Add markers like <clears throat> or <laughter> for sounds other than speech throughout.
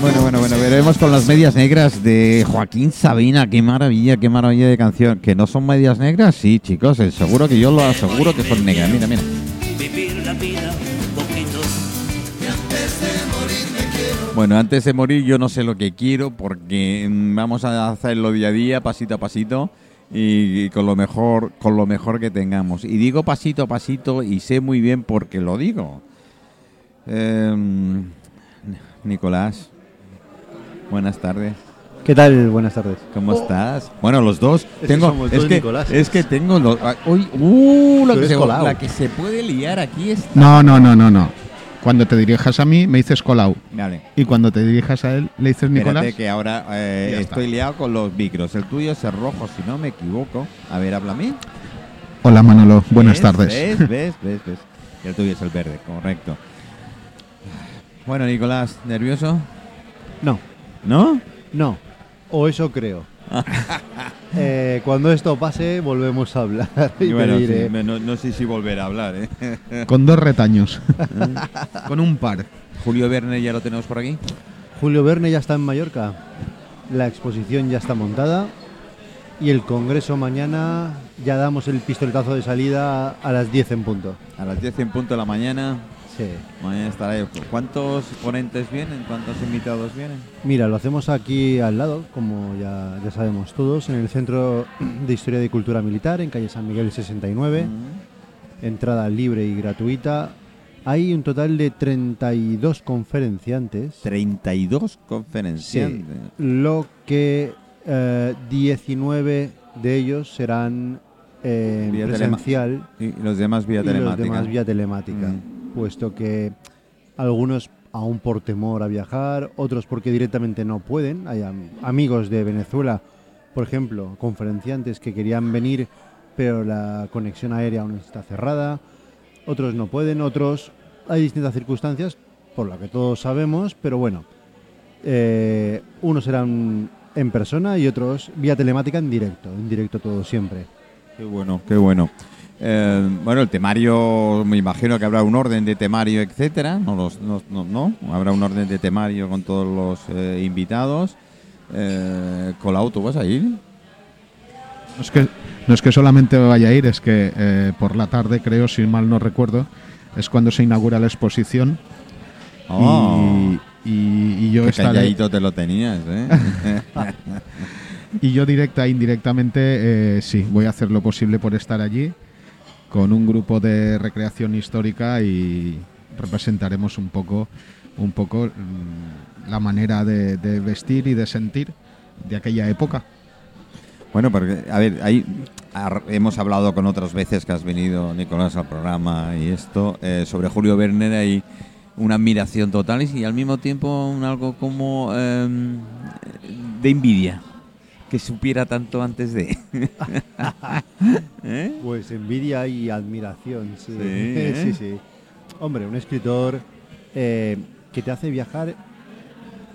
Bueno, bueno, bueno, veremos con las medias negras de Joaquín Sabina. Qué maravilla, qué maravilla de canción. ¿Que no son medias negras? Sí, chicos, el seguro que yo lo aseguro que son negras. Mira, mira. Bueno, antes de morir yo no sé lo que quiero porque mm, vamos a hacerlo día a día, pasito a pasito y, con lo mejor, con lo mejor que tengamos. Y digo pasito a pasito y sé muy bien por qué lo digo. Em, Nicolás, buenas tardes. ¿Qué tal? Buenas tardes. ¿Cómo estás? Bueno, los dos. Es que tengo, somos es, dos que, es que tengo los. ah, uy, uh, la que, se, colao. la que se puede liar aquí es. No, no, no, no, no. Cuando te dirijas a mí, me dices Colau. Vale. Y cuando te dirijas a él, le dices Nicolás. Espérate que ahora eh, estoy liado con los micros. El tuyo es el rojo, si no me equivoco. A ver, habla a mí. Hola Manolo, buenas ¿Ves? tardes. ¿Ves? ¿Ves? ¿Ves? El tuyo es el verde, correcto. Bueno, Nicolás, ¿nervioso? No, ¿No? no. O eso creo. <laughs> Eh, cuando esto pase, volvemos a hablar. y bueno, te sí, diré. me- no, no sé si volver a hablar, ¿eh? <laughs> Con dos retaños. <laughs> Con un par. Julio Verne ya lo tenemos por aquí. Julio Verne ya está en Mallorca. La exposición ya está montada. Y el congreso mañana ya damos el pistoletazo de salida a las 10 en punto. A las 10 en punto de la mañana. Sí. Mañana estará. ¿Cuántos ponentes vienen? ¿Cuántos invitados vienen? Mira, lo hacemos aquí al lado, como ya, ya sabemos todos, en el Centro de Historia y Cultura Militar, en calle San Miguel 69. Entrada libre y gratuita. Hay un total de 32 conferenciantes. 32 conferenciantes. Sí, lo que eh, 19 de ellos serán eh, presencial Y los demás vía y los telemática. demás vía telemática, Mm. Puesto que algunos aún por temor a viajar, otros porque directamente no pueden. Hay am- amigos de Venezuela, por ejemplo, conferenciantes que querían venir, pero la conexión aérea aún está cerrada. Otros no pueden, otros hay distintas circunstancias, por lo que todos sabemos, pero bueno, eh, unos serán en persona y otros vía telemática en directo, en directo todo siempre. Qué bueno, qué bueno. Eh, bueno, el temario, me imagino que habrá un orden de temario, etcétera. No, los, no, no, no. habrá un orden de temario con todos los eh, invitados. Eh, Colau, ¿tú vas a ir? No es que, no es que solamente vaya a ir, es que eh, por la tarde, creo, si mal no recuerdo, es cuando se inaugura la exposición. Oh, Y, y- y yo qué estaré. calladito te lo tenías, ¿eh? <laughs> Y yo directa e indirectamente, eh, sí, voy a hacer lo posible por estar allí con un grupo de recreación histórica y representaremos un poco, un poco mm, la manera de, de vestir y de sentir de aquella época. Bueno, porque, a ver, ahí hemos hablado con otras veces que has venido, Nicolás, al programa y esto, eh, sobre Julio Werner hay una admiración total y al mismo tiempo un algo como em, de envidia, que supiera tanto antes de... <laughs> ¿Eh? Pues envidia y admiración, sí. Sí, <laughs> ¿eh? sí, sí. Hombre, un escritor eh, que te hace viajar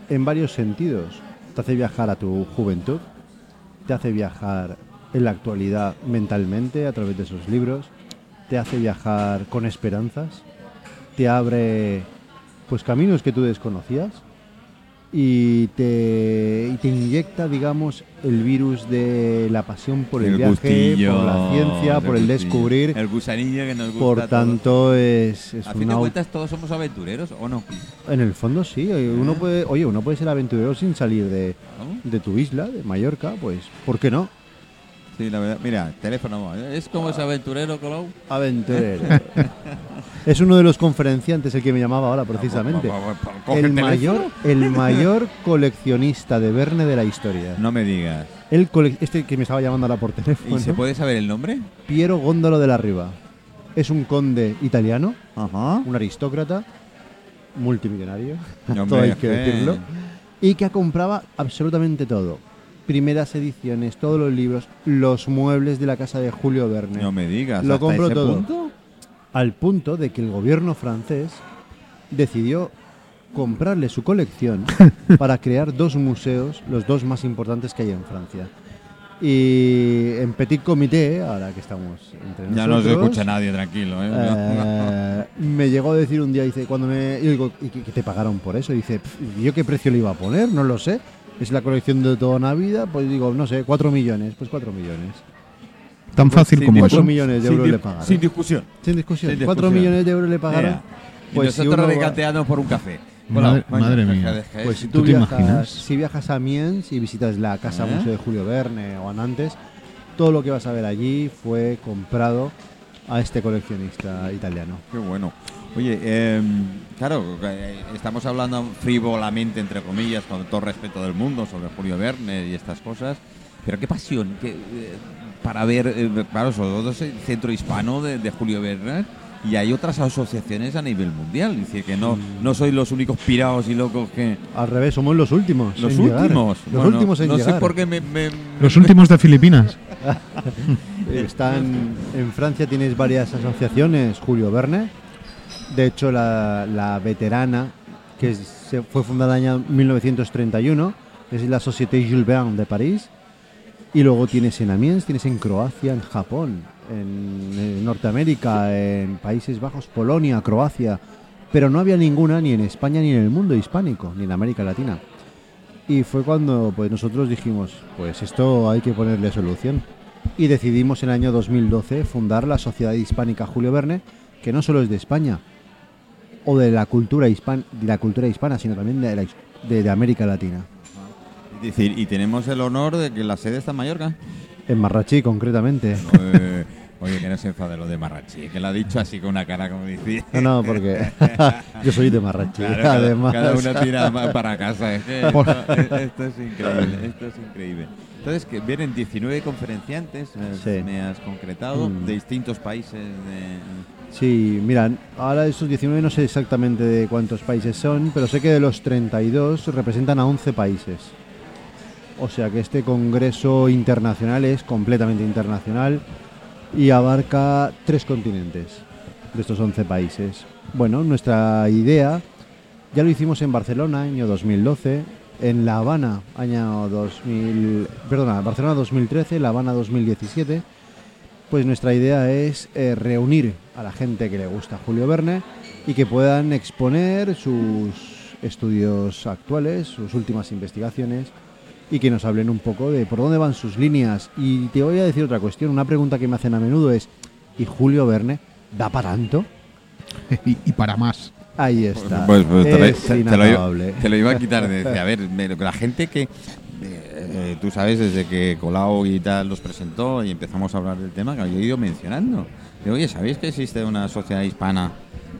en varios sentidos. Te hace viajar a tu juventud, te hace viajar en la actualidad mentalmente a través de sus libros, te hace viajar con esperanzas, te abre pues caminos que tú desconocías y te, y te inyecta, digamos, el virus de la pasión por el, viaje, gustillo, por la ciencia, por el gustillo. descubrir. El gusanillo que nos gusta. Por tanto, es, es A fin de cuentas, todos somos aventureros, ¿o no? En el fondo sí, uno puede, oye, uno puede ser aventurero sin salir de, de tu isla, de Mallorca, pues, ¿por qué no? Sí, la verdad. Mira, teléfono. ¿Es como ese aventurero, Colau? Aventurero. <laughs> es uno de los conferenciantes el que me llamaba ahora precisamente. Coge El mayor, el <laughs> mayor coleccionista de Verne de la historia. No me digas. El cole- este que me estaba llamando ahora por teléfono. ¿Y se puede saber el nombre? Piero Góndolo de la Riva. Es un conde italiano, Ajá. un aristócrata, multimillonario, <laughs> Hombre, <laughs> todo hay que decirlo, y que compraba absolutamente todo. Primeras ediciones, todos los libros, los muebles de la casa de Julio Verne. No me digas. Lo ¿hasta compró ese todo. punto? Al punto de que el gobierno francés decidió comprarle su colección <laughs> para crear dos museos, los dos más importantes que hay en Francia. Y en Petit Comité, ahora que estamos entre Ya no se escucha nadie, tranquilo. ¿eh? eh, me llegó a decir un día, dice, cuando me... y digo, ¿y qué, te pagaron por eso? Dice, "Pff, ¿yo qué precio le iba a poner? No lo sé. Es la colección de toda una vida, pues digo, no sé, 4 millones, pues 4 millones. Tan fácil como cuatro eso. millones de Sin euros di- le pagaron. Sin discusión. Sin discusión, Sin 4 discusión. millones de euros le pagaron. Y Pues si nosotros va- regateando por un café. Madre- mía. deja Pues si ¿Tú tú, te viajas, imaginas? si viajas a Miens y visitas la Casa ¿Eh? Museo de Julio Verne o a Nantes, todo lo que vas a ver allí fue comprado a este coleccionista italiano. Qué bueno. Oye, eh, claro, eh, estamos hablando frívolamente, entre comillas, con todo respeto del mundo, sobre Julio Verne y estas cosas, pero qué pasión qué, eh, para ver, eh, claro, sobre todo el centro hispano de, de Julio Verne y hay otras asociaciones a nivel mundial, es decir, que no, Mm. no sois los únicos pirados y locos que... Al revés, somos los últimos. Los en llegar. últimos. Los Bueno, últimos en no llegar. sé por qué me... me- Los últimos de Filipinas. <laughs> Están en Francia tienes varias asociaciones, Julio Verne. De hecho, la, la veterana, que se fue fundada en el año 1931, es la Société Jules Verne de París. Y luego tienes en Amiens, tienes en Croacia, en Japón, en, Norteamérica, en Países Bajos, Polonia, Croacia. Pero no había ninguna ni en España ni en el mundo hispánico, ni en América Latina. Y fue cuando pues nosotros dijimos, pues esto hay que ponerle solución. Y decidimos en el año 2012 fundar la Sociedad Hispánica Julio Verne, que no solo es de España o de la cultura hispana, de la cultura hispana, sino también de América Latina. Decir, y tenemos el honor de que la sede está en Mallorca. En Marrachí, concretamente. Eh, oye, que no se enfade lo de Marrachi, que lo ha dicho así con una cara como dice. No, no, porque <laughs> yo soy de Marrachí, Claro, cada, además. cada una tira para casa. Es que Por- esto, esto es increíble, esto es increíble. Entonces, que vienen 19 conferenciantes, me, Sí. me has concretado, Mm. de distintos países. de- Sí, mira, ahora esos 19 no sé exactamente de cuántos países son, pero sé que de los 32 representan a 11 países. O sea que este congreso internacional es completamente internacional y abarca tres continentes de estos 11 países. Bueno, nuestra idea ya lo hicimos en Barcelona, año 2012, en La Habana, año 2000, perdona, Barcelona 2013, La Habana 2017. Pues nuestra idea es eh, reunir a la gente que le gusta Julio Verne y que puedan exponer sus estudios actuales, sus últimas investigaciones y que nos hablen un poco de por dónde van sus líneas. Y te voy a decir otra cuestión, una pregunta que me hacen a menudo es, ¿y Julio Verne da para tanto? <laughs> y, y para más. Ahí está. Pues, pues, te, lo- es te- te lo, iba- te lo iba a quitar de decir, a ver, <laughs> la gente que, eh, eh, tú sabes, desde que Colau y tal los presentó y empezamos a hablar del tema, que yo he ido mencionando. Digo, oye, ¿sabéis que existe una sociedad hispana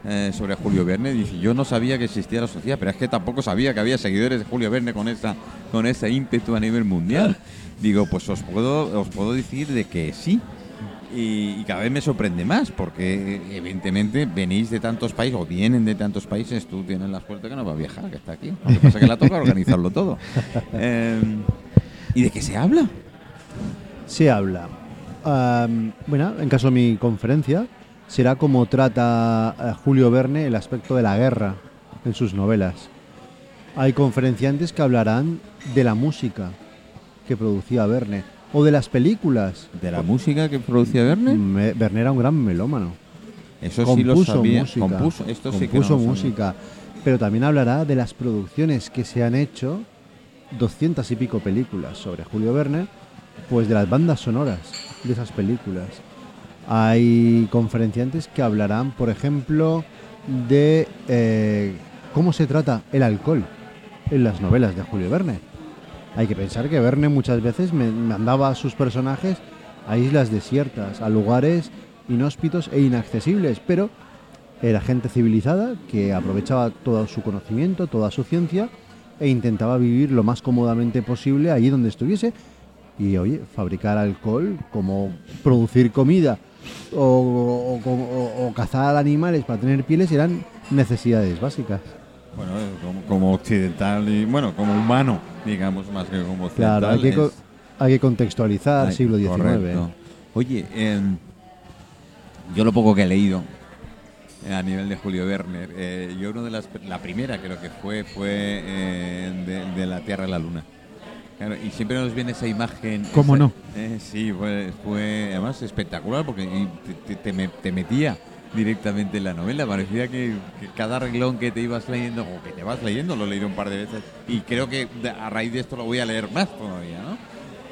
eh, sobre Julio Verne? Dice, yo no sabía que existía la sociedad, pero es que tampoco sabía que había seguidores de Julio Verne con esa con ese ímpetu a nivel mundial. <laughs> Digo, pues os puedo, os puedo decir de que sí. Y, y cada vez me sorprende más, porque eh, evidentemente venís de tantos países, o vienen de tantos países, tú tienes la suerte que no va a viajar, que está aquí. Lo que pasa es que la toca organizarlo todo. <laughs> Eh, ¿Y de qué se habla? Se habla. Bueno, en caso de mi conferencia, será como trata eh, Julio Verne el aspecto de la guerra en sus novelas. Hay conferenciantes que hablarán de la música que producía Verne o de las películas. ¿De la música que producía Verne? Me- Verne era un gran melómano. Eso sí lo compuso sabía. música. Compuso, esto sí que no compuso lo sabía. música. Pero también hablará de las producciones que se han hecho, 200 y pico películas sobre Julio Verne, pues de las bandas sonoras de esas películas. Hay conferenciantes que hablarán, por ejemplo, de eh, cómo se trata el alcohol en las novelas de Julio Verne. Hay que pensar que Verne muchas veces mandaba a sus personajes a islas desiertas, a lugares inhóspitos e inaccesibles, pero era gente civilizada que aprovechaba todo su conocimiento, toda su ciencia e intentaba vivir lo más cómodamente posible allí donde estuviese. Y oye, fabricar alcohol, como producir comida o, o- o- o cazar animales para tener pieles eran necesidades básicas. Bueno, eh, como, como occidental y, bueno, como humano, digamos, más que como occidental. Claro, hay que, es- hay que contextualizar Ay, siglo XIX. correcto. Oye, em, yo lo poco que he leído eh, a nivel de Julio Werner, eh, yo una de las, la primera creo que fue, fue de, de la Tierra a la Luna. Claro, y siempre nos viene esa imagen. ¿Cómo esa- no? eh, sí, fue, fue además espectacular porque te, te- te me- te metía directamente en la novela. Parecía que, que cada reglón que te ibas leyendo, o que te vas leyendo, lo he leído un par de veces. Y creo que a raíz de esto lo voy a leer más todavía, ¿no?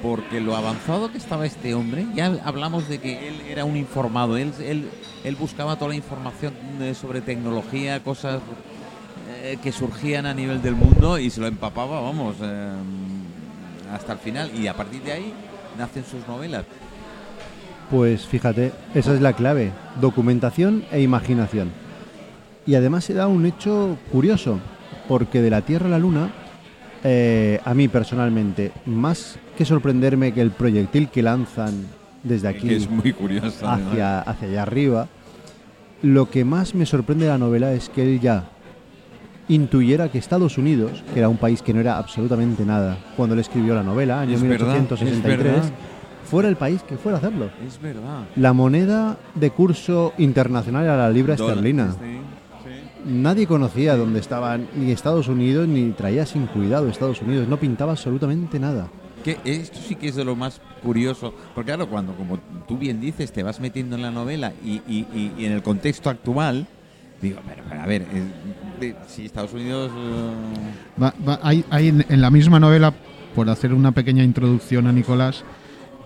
Porque lo avanzado que estaba este hombre, ya hablamos de que él era un informado, él, él, él buscaba toda la información eh, sobre tecnología, cosas eh, que surgían a nivel del mundo y se lo empapaba, vamos, eh, hasta el final. Y a partir de ahí nacen sus novelas. Pues fíjate, esa es la clave, documentación e imaginación. Y además se da un hecho curioso, porque de la Tierra a la Luna, eh, a mí personalmente, más que sorprenderme que el proyectil que lanzan desde aquí es muy curioso. hacia, hacia allá arriba, lo que más me sorprende de la novela es que él ya intuyera que Estados Unidos, que era un país que no era absolutamente nada cuando él escribió la novela, año Es verdad, es 1863, verdad. fuera el país que fuera a hacerlo. Es verdad. La moneda de curso internacional era la libra Dólar, esterlina. Nadie conocía dónde estaban ni Estados Unidos ni traía sin cuidado Estados Unidos. No pintaba absolutamente nada. Que esto sí que es de lo más curioso, porque claro, cuando, como tú bien dices, te vas metiendo en la novela y, y- y- y en el contexto actual, digo, pero, pero, a ver, si Estados Unidos... eh, hay, hay en, la misma novela, por hacer una pequeña introducción a Nicolás,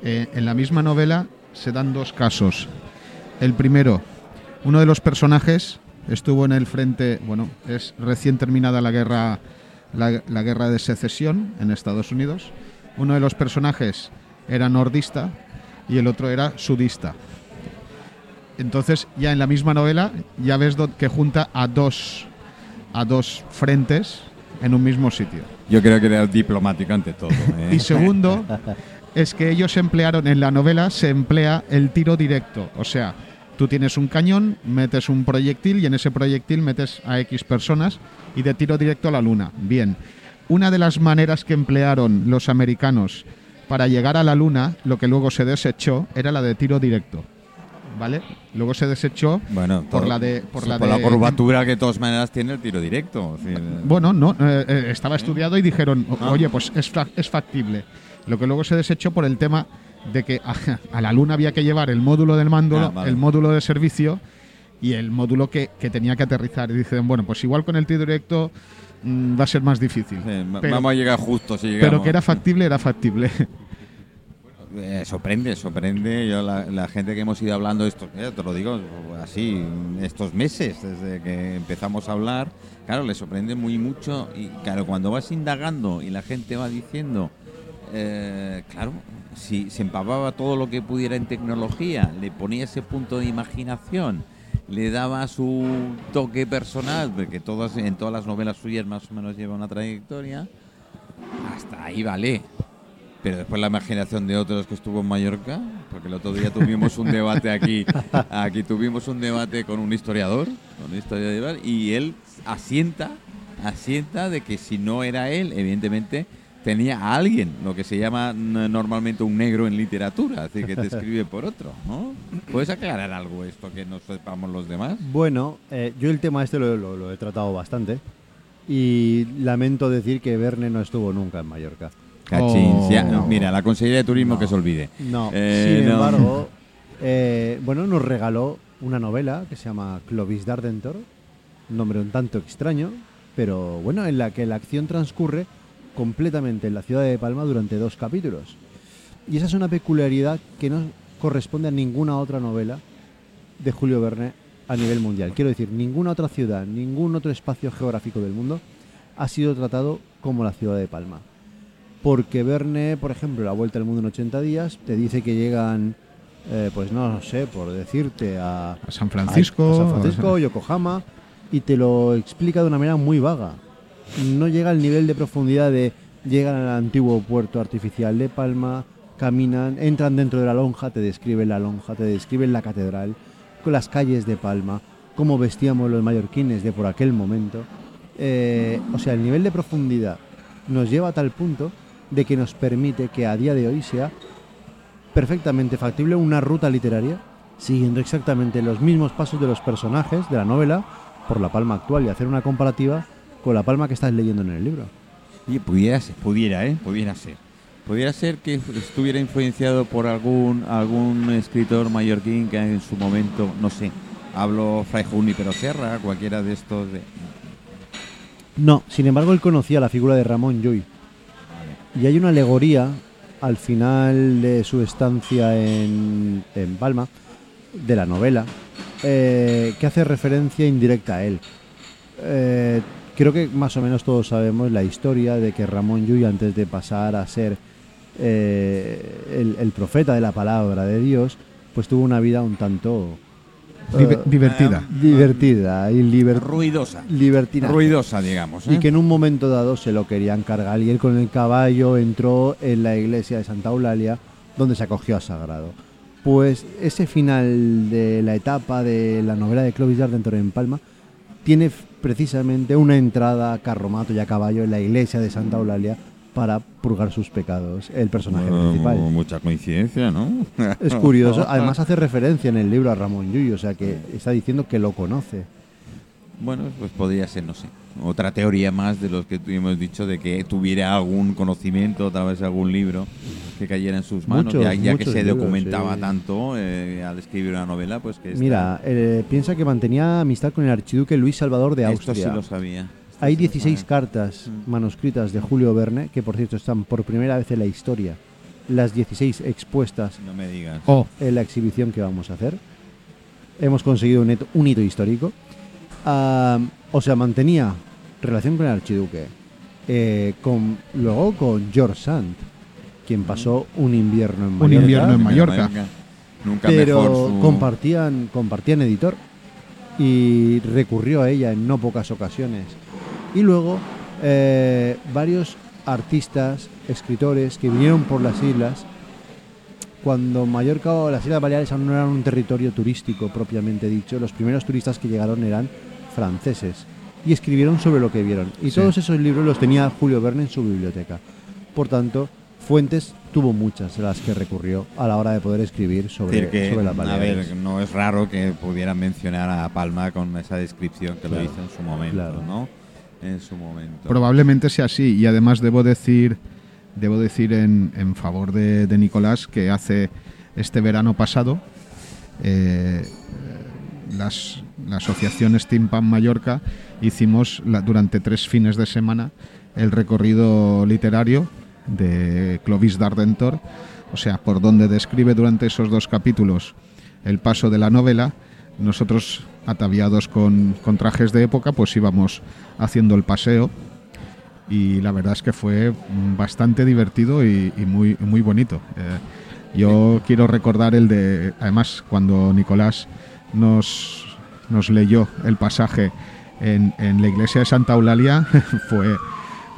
eh, en la misma novela se dan dos casos. El primero, uno de los personajes estuvo en el frente, bueno, es recién terminada la guerra, la, guerra de secesión en Estados Unidos. Uno de los personajes era nordista y el otro era sudista. Entonces, ya en la misma novela, ya ves que junta a dos, a dos frentes en un mismo sitio. yo creo que era diplomático ante todo. ¿eh? Y segundo, <laughs> es que ellos emplearon, en la novela se emplea el tiro directo. O sea, tú tienes un cañón, metes un proyectil y en ese proyectil metes a X personas y de tiro directo a la luna. Bien. Una de las maneras que emplearon los americanos para llegar a la luna, lo que luego se desechó, era la de tiro directo. ¿Vale? Luego se desechó Bueno, por la de por la por de la curvatura que de todas maneras tiene el tiro directo. Bueno, no, eh, eh, estaba estudiado y dijeron, Ah. oye, pues es, es factible. Lo que luego se desechó por el tema de que a, a la Luna había que llevar el módulo del mando, Ah, vale. el módulo de servicio y el módulo que, que tenía que aterrizar. Y dicen, bueno, pues igual con el tiro directo mm, va a ser más difícil. pero, vamos a llegar justo si llegamos. pero que era factible, era factible. Eh, sorprende, sorprende. Yo la, la gente que hemos ido hablando esto, eh, te lo digo así, estos meses desde que empezamos a hablar, claro, le sorprende muy mucho y claro, cuando vas indagando y la gente va diciendo, eh, claro, si se empapaba todo lo que pudiera en tecnología, le ponía ese punto de imaginación, le daba su toque personal, porque todas en todas las novelas suyas más o menos lleva una trayectoria, hasta ahí vale. Pero después la imaginación de otros que estuvo en Mallorca, porque el otro día tuvimos un debate aquí, aquí tuvimos un debate con un historiador, con un historiador, y él asienta, asienta de que si no era él, evidentemente tenía a alguien, lo que se llama normalmente un negro en literatura, decir, que te escribe por otro, ¿no? ¿Puedes aclarar algo esto que no sepamos los demás? Bueno, eh, yo el tema este lo, lo- lo he tratado bastante y lamento decir que Verne no estuvo nunca en Mallorca. Cachín, Oh. ya, no, mira, la Consejería de Turismo No. que se olvide. No, Eh, sin no. embargo, <laughs> eh, bueno, nos regaló una novela que se llama Clovis Dardentor, un nombre un tanto extraño, pero bueno, en la que la acción transcurre completamente en la ciudad de Palma durante dos capítulos. Y esa es una peculiaridad que no corresponde a ninguna otra novela de Julio Verne a nivel mundial. Quiero decir, ninguna otra ciudad, ningún otro espacio geográfico del mundo ha sido tratado como la ciudad de Palma. Porque Verne, por ejemplo, La Vuelta al Mundo en 80 días, te dice que llegan, eh, pues no sé, por decirte, a, A San Francisco. a San Francisco, Yokohama, y te lo explica de una manera muy vaga. No llega al nivel de profundidad de llegan al antiguo puerto artificial de Palma, caminan, entran dentro de la lonja, te describen la lonja, te describen la catedral, con las calles de Palma, cómo vestíamos los mallorquines de por aquel momento. Eh, o sea, el nivel de profundidad nos lleva a tal punto de que nos permite que a día de hoy sea perfectamente factible una ruta literaria siguiendo exactamente los mismos pasos de los personajes de la novela por la palma actual y hacer una comparativa con la palma que estás leyendo en el libro. Y pudiera ser, pudiera, ¿eh? Pudiera ser. Pudiera ser que estuviera influenciado por algún algún escritor mallorquín que en su momento, no sé, hablo Fray Junípero Serra, cualquiera de estos. De... No, sin embargo, él conocía la figura de Ramón Llull. Y hay una alegoría al final de su estancia en, en Palma, de la novela, eh, que hace referencia indirecta a él. Eh, creo que más o menos todos sabemos la historia de que Ramón Llull, antes de pasar a ser eh, el, el profeta de la palabra de Dios, pues tuvo una vida un tanto Eh, divertida. divertida y liber- Ruidosa. libertina. Ruidosa, digamos. ¿eh? Y que en un momento dado se lo querían cargar y él con el caballo entró en la iglesia de Santa Eulalia donde se acogió a Sagrado. Pues ese final de la etapa de la novela de Clovis Dardentor en Palma tiene precisamente una entrada a carromato y a caballo en la iglesia de Santa Eulalia para purgar sus pecados, el personaje Bueno, principal. mucha coincidencia, ¿no? <laughs> Es curioso, <laughs> además hace referencia en el libro a Ramón Llull, o sea que está diciendo que lo conoce. Bueno, pues podría ser, no sé. Otra teoría más de los que hemos dicho de que tuviera algún conocimiento a través de algún libro que cayera en sus manos, Muchos, ya, ya que se libros, documentaba sí. tanto eh, al escribir una novela, pues que esta- Mira, eh, piensa que mantenía amistad con el archiduque Luis Salvador de esto Austria. sí lo sabía. Hay sí lo 16 sabía. cartas Mm. manuscritas de Julio Verne, que por cierto están por primera vez en la historia, las 16 expuestas No me digas. Oh, en la exhibición que vamos a hacer. Hemos conseguido un hito, un hito histórico. Ah, o sea, mantenía relación con el archiduque. Eh, con, luego con George Sand, quien pasó un invierno en Un Mallorca, invierno en Mallorca. Nunca pero mejor su- compartían, compartían editor y recurrió a ella en no pocas ocasiones. Y luego eh, varios artistas, escritores que vinieron por las islas cuando Mallorca o las Islas Baleares aún no eran un territorio turístico propiamente dicho. Los primeros turistas que llegaron eran franceses y escribieron sobre lo que vieron. Y Sí. todos esos libros los tenía Julio Verne en su biblioteca. Por tanto, fuentes tuvo muchas de las que recurrió a la hora de poder escribir sobre, decir que, sobre las a Baleares. ver, no es raro que pudieran mencionar a Palma con esa descripción que Claro, lo hizo en su momento, claro. ¿no? En su momento. Probablemente sea así y además debo decir debo decir en, en favor de, Nicolás que hace este verano pasado eh, las, la asociación Steampunk Mallorca hicimos durante tres fines de semana el recorrido literario de Clovis Dardentor, o sea, por donde describe durante esos dos capítulos el paso de la novela, nosotros ataviados con, con trajes de época, pues íbamos haciendo el paseo y la verdad es que fue bastante divertido y, y muy, muy bonito. Eh, yo quiero recordar el de, además, cuando Nicolás nos, nos leyó el pasaje en, en la iglesia de Santa Eulalia, <laughs> fue...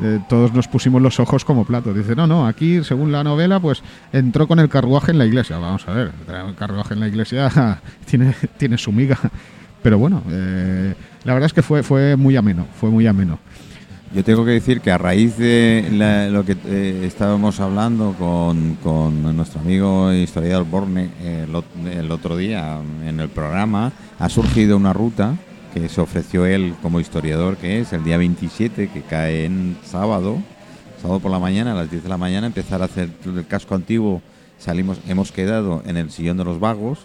eh, todos nos pusimos los ojos como platos. Dice, no, no, aquí, según la novela, pues entró con el carruaje en la iglesia. Vamos a ver, el carruaje en la iglesia <laughs> tiene, tiene su miga. Pero bueno, eh, la verdad es que fue, fue muy ameno, fue muy ameno. Yo tengo que decir que a raíz de lo que eh, estábamos hablando con, con nuestro amigo historiador Borne el otro día en el programa, ha surgido una ruta que se ofreció él como historiador, que es el día 27, que cae en sábado, sábado por la mañana, a las 10 de la mañana, empezar a hacer el casco antiguo. Salimos, hemos quedado en el sillón de los vagos,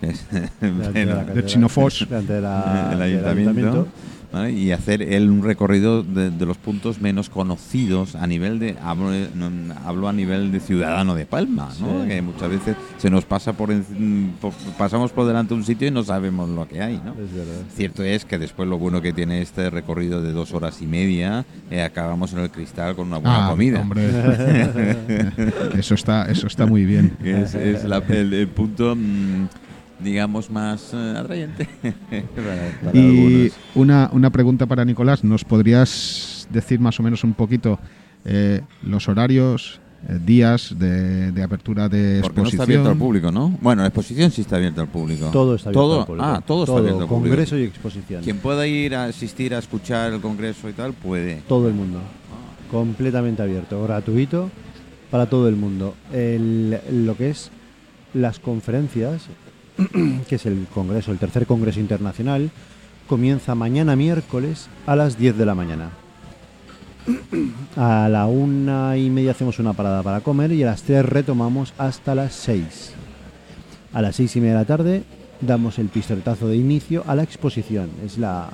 que es <laughs> Delante de Chinofos. de del ayuntamiento, ¿vale? y hacer él un recorrido de, de los puntos menos conocidos a nivel de hablo, no, hablo a nivel de ciudadano de Palma ¿no? Sí. que muchas veces se nos pasa por, en- por- pasamos por delante de un sitio y no sabemos lo que hay ¿no? Es verdad. Cierto es que después lo bueno que tiene este recorrido de dos horas y media, eh, acabamos en el cristal con una buena Ah, comida. hombre. <laughs> eso está, eso está muy bien. Es, es la- el, el punto, mm, digamos, más eh, atrayente <laughs> para, para Y una, una pregunta para Nicolás, ¿nos podrías decir más o menos un poquito eh, los horarios, eh, días de, de apertura de Porque no exposición? está abierto al público, ¿no? Bueno, la exposición sí está abierta al público. Todo está abierto Todo- al público. Ah, todo, está abierto al público. Congreso y exposición. Quien pueda ir a asistir a escuchar el congreso y tal, puede. Todo el mundo. Completamente abierto, gratuito para todo el mundo. El- lo que es las conferencias, <clears throat> que es el congreso, el tercer congreso internacional, comienza mañana miércoles a las 10 de la mañana. <clears throat> A la una y media hacemos una parada para comer y a las tres retomamos hasta las seis. A las seis y media de la tarde damos el pistoletazo de inicio a la exposición. Es la,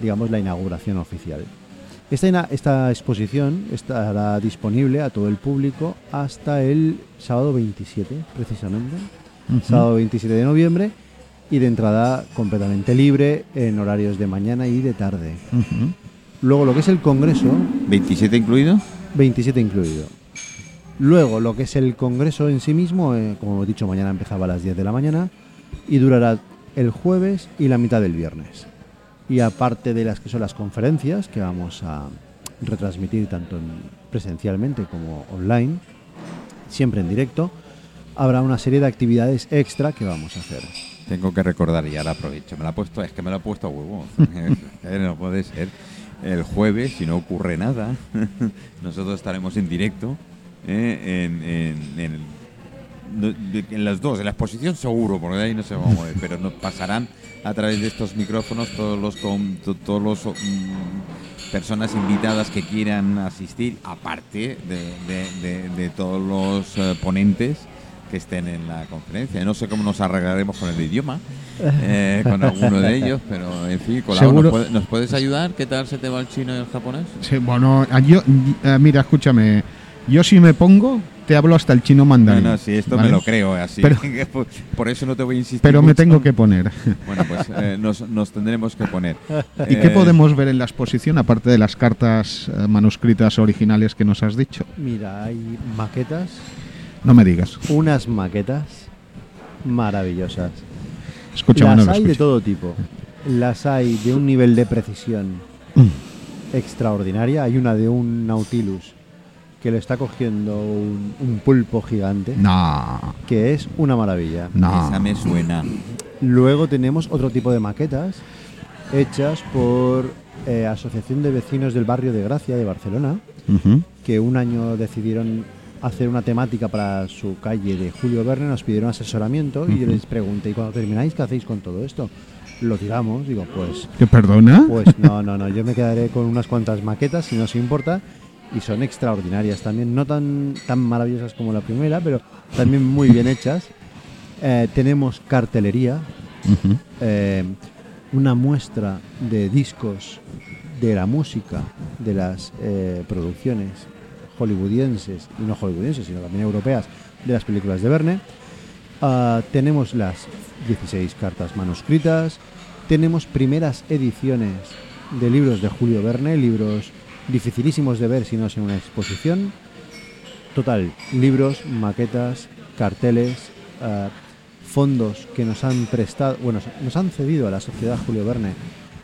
digamos, la inauguración oficial. Esta, esta exposición estará disponible a todo el público hasta el sábado 27, precisamente. Sábado 27 de noviembre y de entrada completamente libre en horarios de mañana y de tarde. Luego lo que es el congreso, ¿27 incluido? 27 incluido. Luego lo que es el congreso en sí mismo, eh, como he dicho, mañana empezaba a las 10 de la mañana y durará el jueves y la mitad del viernes. Y aparte de las que son las conferencias, que vamos a retransmitir tanto en- presencialmente como online, siempre en directo, habrá una serie de actividades extra que vamos a hacer. Tengo que recordar y ahora aprovecho. Me la ha puesto, es que me la ha puesto a huevo. <laughs> No puede ser. El jueves, si no ocurre nada, <laughs> nosotros estaremos en directo eh, en, en- en el- las dos, en la exposición seguro, porque de ahí no se va a mover, pero nos pasarán a través de estos micrófonos todos los con- to- todos los mm, personas invitadas que quieran asistir, aparte de, de- de- de todos los eh, ponentes que estén en la conferencia. No sé cómo nos arreglaremos con el idioma, eh, con alguno de ellos, pero en fin, Colau, ¿nos, puede- nos puedes ayudar? ¿Qué tal se te va el chino y el japonés? Sí, bueno, ah, yo, eh, mira, escúchame, yo si me pongo, te hablo hasta el chino No, mandarín. no, sí, esto ¿vale? me lo creo, eh, así. Pero- <laughs> por, por eso no te voy a insistir. Pero me mucho. tengo que poner. Bueno, pues eh, nos, nos tendremos que poner. ¿Y qué Eh, podemos ver en la exposición, aparte de las cartas eh, manuscritas originales que nos has dicho? Mira, hay maquetas, No me digas. unas maquetas maravillosas. Escúchame, las no hay de todo tipo. Las hay de un nivel de precisión Mm. extraordinaria. Hay una de un Nautilus que le está cogiendo un, un pulpo gigante, No, que es una maravilla. no. Esa me suena. Luego tenemos otro tipo de maquetas hechas por eh, Asociación de Vecinos del Barrio de Gracia de Barcelona, que un año decidieron hacer una temática para su calle de Julio Verne, nos pidieron asesoramiento y yo les pregunté, ¿y cuando termináis qué hacéis con todo esto? Lo tiramos, digo, pues ¿Qué perdona? pues no, no, no, yo me quedaré con unas cuantas maquetas si no os importa y son extraordinarias también, no tan, tan maravillosas como la primera, pero también muy bien hechas. Eh, tenemos cartelería, eh, una muestra de discos de la música de las eh, producciones hollywoodienses, y no hollywoodienses, sino también europeas, de las películas de Verne. Ah, tenemos las 16 cartas manuscritas, tenemos primeras ediciones de libros de Julio Verne, libros dificilísimos de ver si no es en una exposición. Total, libros, maquetas, carteles, ah, fondos que nos han prestado, bueno, nos han cedido a la Sociedad Julio Verne.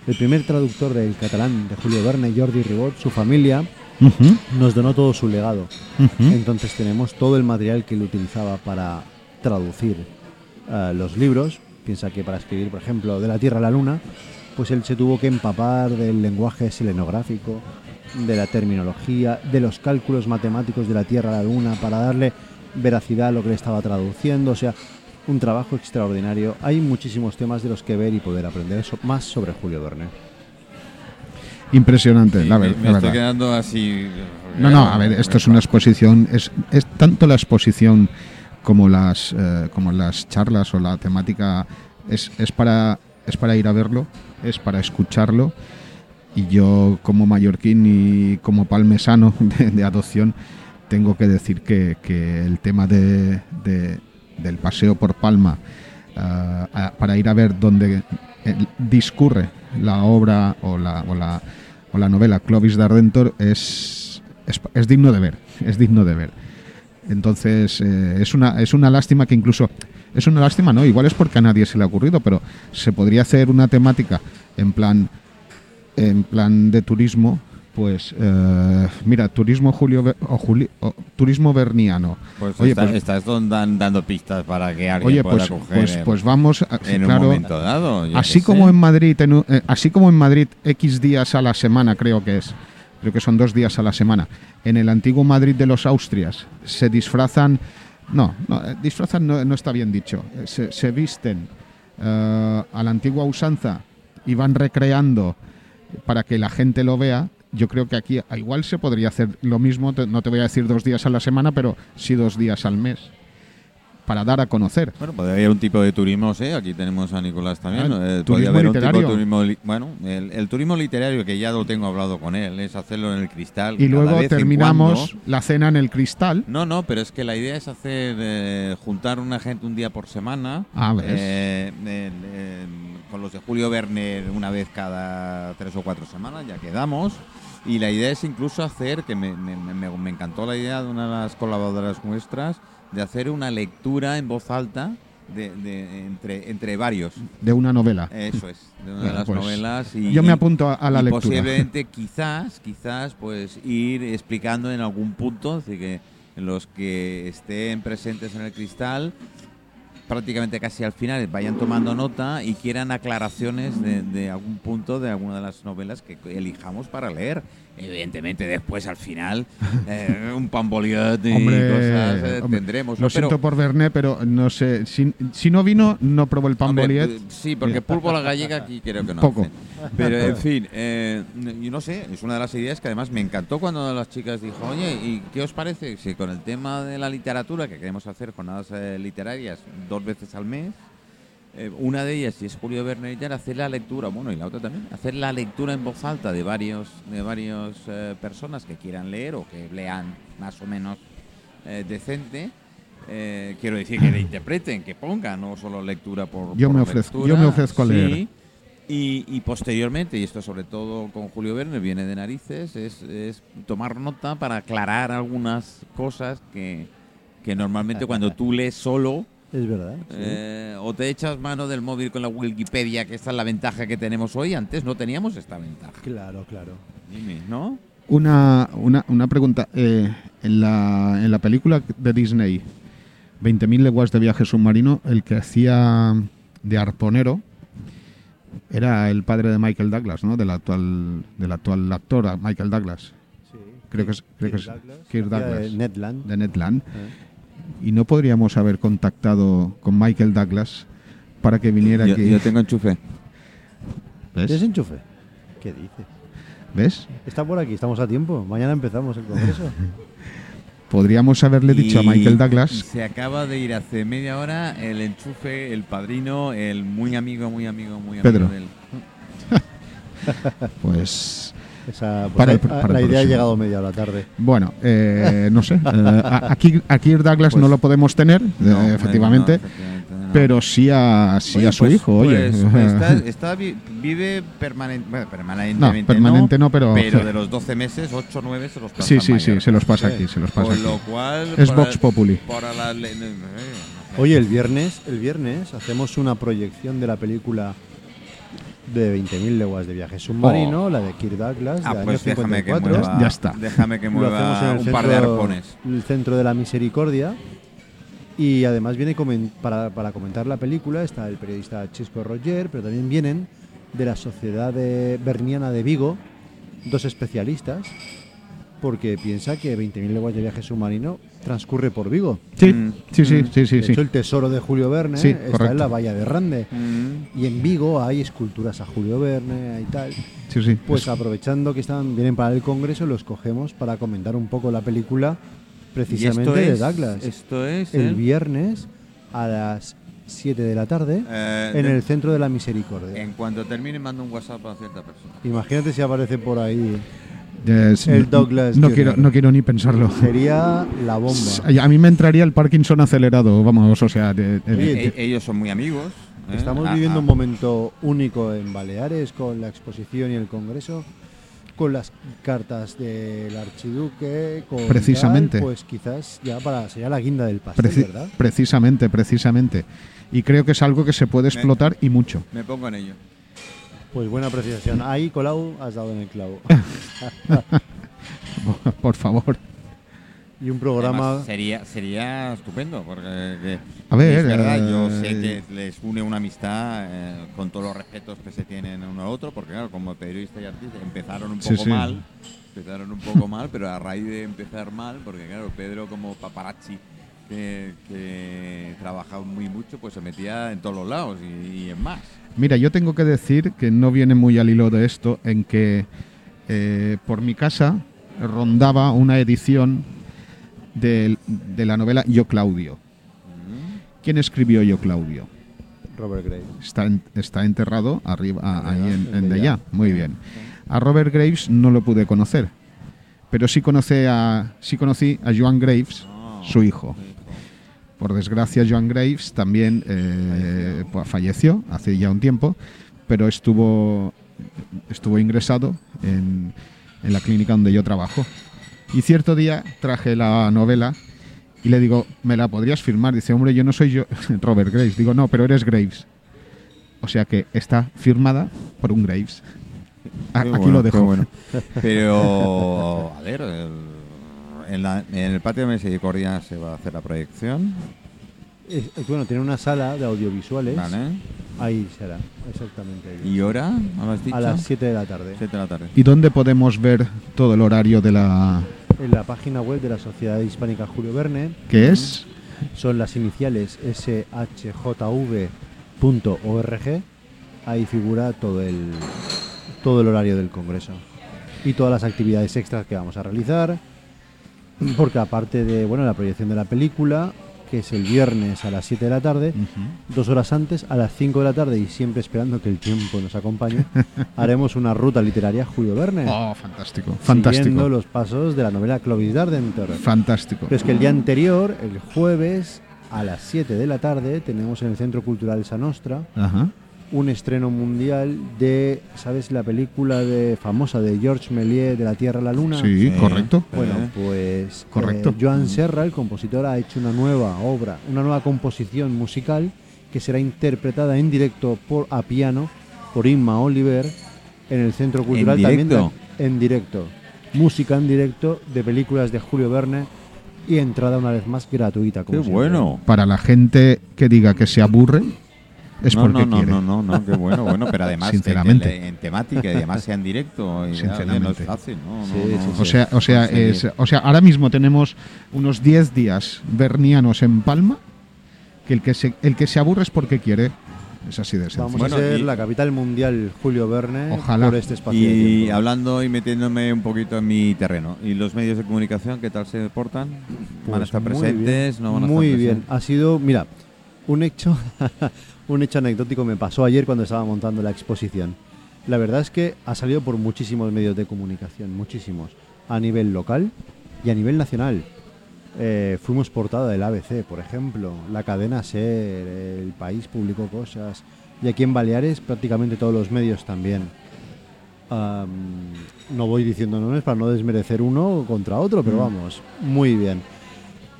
El primer traductor del catalán de Julio Verne, Jordi Ribot, su familia, Nos donó todo su legado. Entonces tenemos todo el material que él utilizaba para traducir eh, los libros. Piensa que para escribir, por ejemplo, de la Tierra a la Luna, pues él se tuvo que empapar del lenguaje selenográfico, de la terminología, de los cálculos matemáticos de la Tierra a la Luna para darle veracidad a lo que le estaba traduciendo. O sea, un trabajo extraordinario. Hay muchísimos temas de los que ver y poder aprender más sobre Julio Verne. Impresionante, la, me, ver- me la estoy verdad. quedando así. No, no, a ver, esto es una exposición, es, es tanto la exposición como las, eh, como las charlas o la temática, es, es, para, es para ir a verlo, es para escucharlo. Y yo, como mallorquín y como palmesano <laughs> de, de adopción, tengo que decir que, que el tema de, de- del paseo por Palma, a- para ir a ver dónde eh, discurre la obra o la, o la, o la novela Clovis de Ardentor es, es, es digno de ver, es digno de ver. Entonces eh, es, una, es una lástima que incluso, es una lástima, ¿no? Igual es porque a nadie se le ha ocurrido, pero se podría hacer una temática en plan, en plan de turismo, pues eh, mira, turismo Julio o, Juli- o turismo verniano. Pues, Oye, está- pues- estás dan- dando pistas para que alguien Oye, pueda pues, coger pues, en- pues vamos, a- en un momento dado. así como sé. en Madrid, en eh, así como en Madrid X días a la semana creo que es, creo que son dos días a la semana. En el antiguo Madrid de los Austrias se disfrazan, no, no eh, disfrazan no, no está bien dicho, eh, se, se visten eh, a la antigua usanza y van recreando para que la gente lo vea. Yo creo que aquí a- igual se podría hacer lo mismo, no te voy a decir dos días a la semana, pero sí dos días al mes, para dar a conocer. Bueno, podría haber un tipo de turismo, sí. Aquí tenemos a Nicolás también. Ah. Eh, podría haber un tipo de turismo. li- Bueno, el, el turismo literario, que ya lo tengo hablado con él, es hacerlo en el cristal. Y luego terminamos la cena en el cristal. No, no, pero es que la idea es hacer eh, juntar una gente un día por semana. Ah, ¿ves? eh, con los de Julio Verne una vez cada tres o cuatro semanas, ya quedamos. Y la idea es incluso hacer, que me, me- me- me encantó la idea de una de las colaboradoras nuestras, de hacer una lectura en voz alta de, de- entre, entre varios. de una novela. Eso es, de una de las pues, novelas. Y, Yo me apunto a, a la y lectura. posiblemente quizás, quizás, pues ir explicando en algún punto, así que los que estén presentes en el cristal, prácticamente casi al final, vayan tomando nota y quieran aclaraciones de, de algún punto de alguna de las novelas que elijamos para leer. Evidentemente después al final <laughs> eh, un pamboliot y Hombre, cosas eh, hombre, tendremos. Lo. Pero- siento por Verne, pero no sé. Si, si no vino, no probó el Boliet. eh, Sí, porque pulpo a la gallega aquí creo que no. Poco. hacen. Pero en fin, eh, yo no sé, es una de las ideas que además me encantó cuando las chicas dijo, oye, ¿y qué os parece si con el tema de la literatura, que queremos hacer jornadas eh, literarias dos veces al mes, eh, una de ellas, si es Julio tal, hacer la lectura, bueno, y la otra también, hacer la lectura en voz alta de varios de varios eh, personas que quieran leer o que lean más o menos decente. Eh, quiero decir que le interpreten, que pongan, no solo lectura por Yo por me ofrezco- lectura, yo me ofrezco a sí. Y, y posteriormente, y esto sobre todo con Julio Verne, viene de narices, es, es tomar nota para aclarar algunas cosas que, que normalmente cuando tú <laughs> lees solo Es verdad. sí. eh, o te echas mano del móvil con la Wikipedia, que esta es la ventaja que tenemos hoy, antes no teníamos esta ventaja. Claro, claro. Dime, ¿no? Una, una, una pregunta. eh, en, la, en la película de Disney, 20.000 leguas de viaje submarino, el que hacía de arponero era el padre de Michael Douglas, ¿no? Del actual, del actual actor, Michael Douglas, Sí. Creo que es- creo que es Douglas. Kirk de Douglas. Ned Land. de. Eh. Y no podríamos haber contactado con Michael Douglas para que viniera Yo, aquí. yo tengo enchufe. ¿Ves? ¿Tienes enchufe? ¿Qué dices? ¿Ves? Está por aquí, estamos a tiempo. Mañana empezamos el congreso. <laughs> Podríamos haberle dicho a Michael Douglas. se acaba de ir hace media hora el enchufe, el padrino, el muy amigo, muy amigo, muy amigo Pedro. del. <laughs> Pues Esa, pues, Para el- la- para el la idea ha llegado media hora tarde. Bueno, eh, no sé. eh, aquí, aquí Douglas <laughs> Pues- no lo podemos tener, eh, efectivamente, no, efectivamente no. Pero sí a, sí Oye, a su pues- hijo, oye. pues, <laughs> está, está vi- vive permanente, bueno, permanentemente. no, permanente no, pero. pero de los 12 meses, 8 o 9 se los pasa sí, sí, sí, se los pasa Sí. aquí, se los pasa Con aquí. lo cual. Es para- Vox Populi. Para la eh, Oye, el viernes, el viernes hacemos una proyección de la película de 20.000 leguas de viaje submarino, la de Kirk Douglas, Ah, de año pues déjame que 54. mueva. Ya está. Déjame que Lo hacemos en mueva un centro, par de arpones. el centro de la misericordia. Y además viene para, para comentar la película está el periodista Chisco Roger, pero también vienen de la Sociedad de Berniana de Vigo dos especialistas, porque piensa que 20.000 leguas de viaje submarino transcurre por Vigo. Sí, Mm, sí, sí, mm. sí, sí, de sí. el tesoro de Julio Verne Sí, está correcto. en la bahía de Rande. Mm. Y en Vigo hay esculturas a Julio Verne y tal. sí, sí. Pues aprovechando que están vienen para el congreso, los cogemos para comentar un poco la película precisamente esto de es- Douglas. Esto es. el el- viernes a las 7 de la tarde eh, en de- el centro de la misericordia. En cuanto termine, mando un WhatsApp a cierta persona. Imagínate si aparece por ahí. El Douglas No, quiero, no quiero ni pensarlo. Sería la bomba. A mí me entraría el Parkinson acelerado, vamos, o sea, de- de- Oye, E- ellos son muy amigos. ¿eh? Estamos Ah, viviendo ah, un momento único en Baleares con la exposición y el congreso, con las cartas del archiduque, con Precisamente. tal, pues quizás ya para sería la guinda del pastel, preci- ¿verdad? precisamente, precisamente. Y creo que es algo que se puede explotar y mucho. Me pongo en ello. Pues buena apreciación. Ahí, Colau, has dado en el clavo. <laughs> Por favor. y un programa. Además, sería, sería estupendo, porque que- A ver, es verdad, yo eh, sé que les une una amistad eh, con todos los respetos que se tienen uno al otro, porque claro, como periodista y artista empezaron un poco sí. mal, empezaron un poco mal, pero a raíz de empezar mal, porque claro, Pedro como paparazzi que, que trabajaba muy mucho, pues se metía en todos los lados y, y en más. Mira, yo tengo que decir que no viene muy al hilo de esto en que eh, por mi casa rondaba una edición de, la novela Yo Claudio. ¿Quién escribió Yo Claudio? Robert Graves. Está, en- está enterrado arriba, a- ahí en, En en Dellà. Dellà. Muy bien. A Robert Graves no lo pude conocer, pero sí, conocí a, sí conocí a Joan Graves, su hijo. Por desgracia, Joan Graves también eh, pues, falleció hace ya un tiempo, pero estuvo, estuvo ingresado en, en la clínica donde yo trabajo. Y cierto día traje la novela y le digo, ¿me la podrías firmar? Dice, hombre, yo no soy yo, <laughs> Robert Graves. Digo, no, pero eres Graves. O sea que está firmada por un Graves. A- Qué Aquí bueno, lo dejo. bueno. <laughs> Pero, a ver, el- en, la- en el patio de Misericordia se va a hacer la proyección. Es- bueno, tiene una sala de audiovisuales. Vale. Ahí será, exactamente. ahí. ¿Y hora? ¿No lo has dicho? A las 7 de la tarde. Siete de la tarde. ¿Y dónde podemos ver todo el horario de la... En la página web de la Sociedad Hispánica Julio Verne que es? son las iniciales shjv.org. Ahí figura todo el, todo el horario del Congreso y todas las actividades extras que vamos a realizar. Porque aparte de bueno la proyección de la película, que es el viernes a las 7 de la tarde, dos horas antes, a las 5 de la tarde y siempre esperando que el tiempo nos acompañe, <laughs> haremos una ruta literaria Julio Verne. Oh, fantástico. Siguiendo Fantástico. los pasos de la novela Clovis Dardentor. Fantástico. Pero es que el día anterior, el jueves, a las 7 de la tarde, tenemos en el Centro Cultural Sanostra Ajá. Un estreno mundial de, ¿sabes? La película de famosa de Georges Méliès de la Tierra a la Luna. Sí, correcto. Bueno, Eh. pues Correcto. eh, Joan Serra, el compositor, ha hecho una nueva obra, una nueva composición musical que será interpretada en directo por a piano por Inma Oliver en el Centro Cultural también directo? ta- en directo. Música en directo de películas de Julio Verne y entrada una vez más gratuita. ¡Qué siempre. bueno! Para la gente que diga que se aburre, es no, porque no, no, quiere. no, no, no, qué bueno, bueno, pero además <laughs> Sinceramente. En, en temática y además sea en directo. Y, Sinceramente. No es fácil, ¿no? Sí, no, sí, no, sí. O sea, o sea, es, o sea, ahora mismo tenemos unos 10 días vernianos en Palma, que el que se, el que se aburre es porque quiere. Es así de sencillo. Vamos Bueno, a ser la capital mundial Julio Verne Ojalá. por este espacio. Y hablando y metiéndome un poquito en mi terreno. ¿Y los medios de comunicación qué tal se portan? ¿Van a Pues estar presentes? bien, ¿No van a muy estar bien. presentes? Ha sido, mira, un hecho, un hecho anecdótico me pasó ayer cuando estaba montando la exposición. La verdad es que ha salido por muchísimos medios de comunicación, muchísimos, a nivel local y a nivel nacional. Eh, fuimos portada del ABC, por ejemplo, la cadena SER, el país publicó cosas, y aquí en Baleares prácticamente todos los medios también. Am, no voy diciendo nombres para no desmerecer uno contra otro, pero Mm. vamos, muy bien.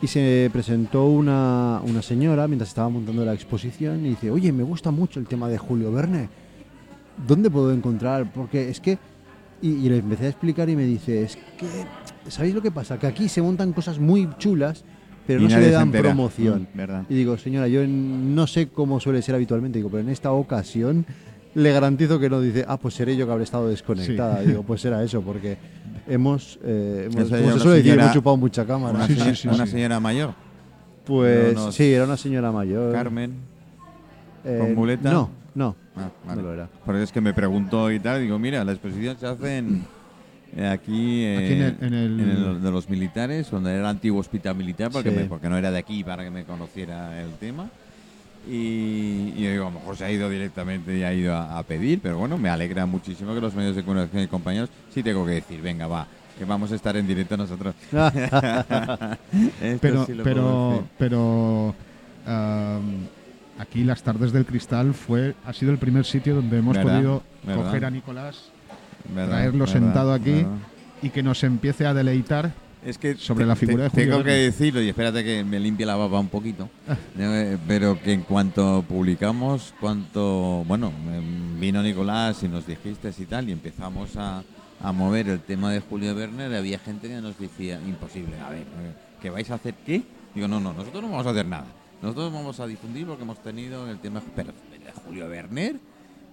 Y se presentó una, una señora mientras estaba montando la exposición y dice, oye, me gusta mucho el tema de Julio Verne. ¿Dónde puedo encontrar? Porque es que... Y, y le empecé a explicar y me dice, es que, ¿sabéis lo que pasa? Que aquí se montan cosas muy chulas, pero Y no se le dan entera. promoción. Mm, ¿Verdad? Y digo, señora, yo no sé cómo suele ser habitualmente, digo, pero en esta ocasión le garantizo que no dice, ah, pues seré yo que habré estado desconectada. Digo, pues era eso, porque hemos, eh, hemos como se suele decir, señora- hemos chupado mucha cámara. Una, Sí, señora, sí, sí, una sí. señora mayor, Pues No nos- sí, era una señora mayor. Carmen. Eh, ¿con muleta? No, no, Ah, vale. no lo era. Porque es que me preguntó y tal, digo, mira, la exposición se hace en, eh, aquí, eh, Aquí en el- en el- en el de los militares, donde era el antiguo hospital militar, porque, Sí. me- porque no era de aquí para que me conociera el tema. Y, digo, a lo mejor se ha ido directamente y ha ido a, a pedir, pero bueno, me alegra muchísimo que los medios de comunicación y compañeros sí tengo que decir, venga, va, que vamos a estar en directo nosotros. <laughs> Pero sí pero pero aquí las tardes del cristal fue ha sido el primer sitio donde hemos ¿Verdad? podido ¿Verdad? coger a Nicolás ¿Verdad? traerlo sentado aquí y que nos empiece a deleitar Es que Sobre la figura te- de Julio Tengo que decirlo, y espérate que me limpie la baba un poquito, <laughs> eh, pero que en cuanto publicamos, cuanto, bueno, em, vino Nicolás y nos dijiste y tal, y empezamos a, a mover el tema de Julio Werner, había gente que nos decía, imposible, a ver, eh, ¿que vais a hacer qué? Digo, no, no, nosotros no vamos a hacer nada. Nosotros vamos a difundir lo que hemos tenido en el tema, pero ¿de Julio Werner?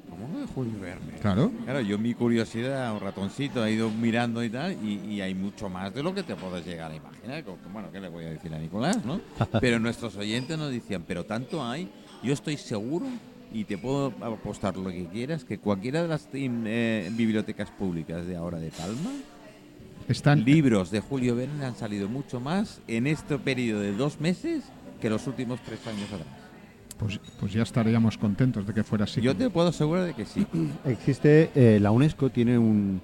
¿Cómo de Julio Werner? claro Claro, yo mi curiosidad, un ratoncito, he ido mirando y tal, y, y hay mucho más de lo que te puedes llegar a imaginar. Como que, Bueno, ¿qué le voy a decir a Nicolás, no? <laughs> Pero nuestros oyentes nos decían, pero tanto hay, yo estoy seguro y te puedo apostar lo que quieras, que cualquiera de las eh, bibliotecas públicas de ahora de Palma, Están, libros de Julio Verne han salido mucho más en este periodo de dos meses que los últimos tres años atrás. Pues, pues ya estaríamos contentos de que fuera así. Yo te puedo asegurar de que sí. <clears throat> Existe, eh, la UNESCO tiene un,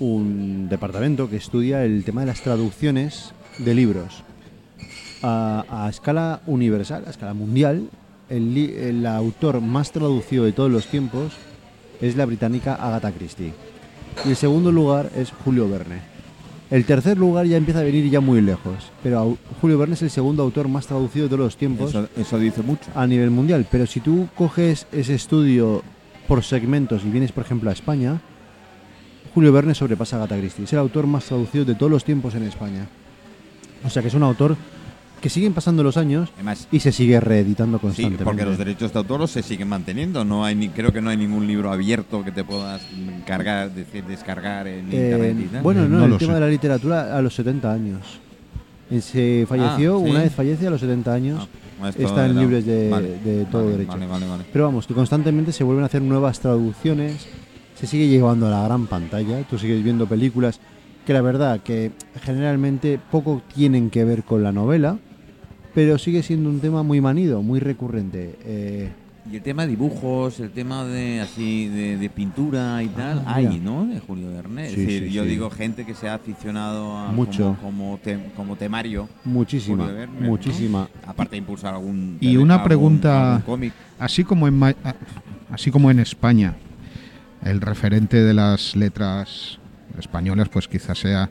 un departamento que estudia el tema de las traducciones de libros. A, a escala universal, a escala mundial, el, el autor más traducido de todos los tiempos es la británica Agatha Christie. Y el segundo lugar es Julio Verne. El tercer lugar ya empieza a venir ya muy lejos, pero Julio Verne es el segundo autor más traducido de todos los tiempos Eso, eso dice mucho. a nivel mundial. Pero si tú coges ese estudio por segmentos y vienes, por ejemplo, a España, Julio Verne sobrepasa a Agatha Christie. Es el autor más traducido de todos los tiempos en España. O sea que es un autor que siguen pasando los años Además, y se sigue reeditando sí, constantemente. porque los derechos de autor se siguen manteniendo. No hay ni, creo que no hay ningún libro abierto que te puedas cargar, decir, descargar en Eh, internet y tal. bueno, no, No el tema sé. de la literatura a los 70 años. Eh, Se falleció, Ah, ¿sí? una vez fallece a los 70 años. Ah, esto están era- libres de- vale, de todo vale, derecho. Vale, vale, vale. Pero vamos, que constantemente se vuelven a hacer nuevas traducciones, se sigue llevando a la gran pantalla, tú sigues viendo películas que la verdad que generalmente poco tienen que ver con la novela, pero sigue siendo un tema muy manido, muy recurrente. Eh, Y el tema de dibujos, el tema de así de, de pintura y tal, Ah, hay. ¿no? De Julio Verne. Es decir, sí, yo sí. digo gente que se ha aficionado a Mucho. como, como, te- como temario, muchísima, muchísima. aparte de impulsar algún Y una algún- pregunta- algún cómic. Así como en así como en España, el referente de las letras españolas, pues quizás sea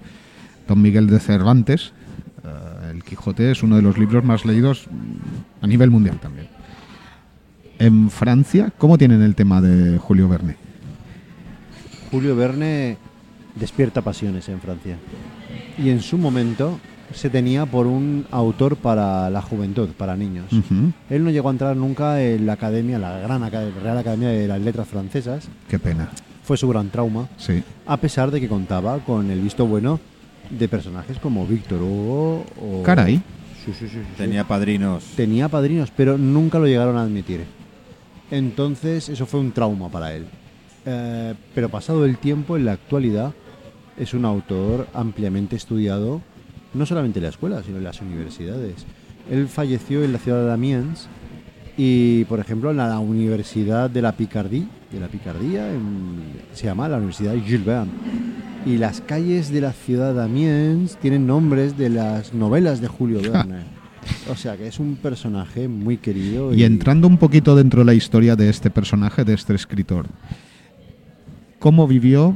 Don Miguel de Cervantes. Eh, el Quijote es uno de los libros más leídos a nivel mundial también. En Francia, ¿cómo tienen el tema de Julio Verne? Julio Verne despierta pasiones en Francia. Y en su momento se tenía por un autor para la juventud, para niños. Él no llegó a entrar nunca en la academia, la gran Real Academia de las Letras Francesas. Qué pena. Fue su gran trauma, Sí. a pesar de que contaba con el visto bueno de personajes como Víctor Hugo o... Caray. Sí, sí, sí. Tenía padrinos. Tenía padrinos, pero nunca lo llegaron a admitir. Entonces, eso fue un trauma para él. Eh, pero pasado el tiempo, en la actualidad, es un autor ampliamente estudiado, no solamente en la escuela, sino en las universidades. Él falleció en la ciudad de Amiens y, por ejemplo, en la Universidad de la Picardie, de la Picardía, en- se llama la Universidad Verne. Y las calles de la ciudad de Amiens tienen nombres de las novelas de Julio <laughs> Verne. O sea que es un personaje muy querido. Y entrando un poquito dentro de la historia de este personaje, de este escritor, ¿cómo vivió?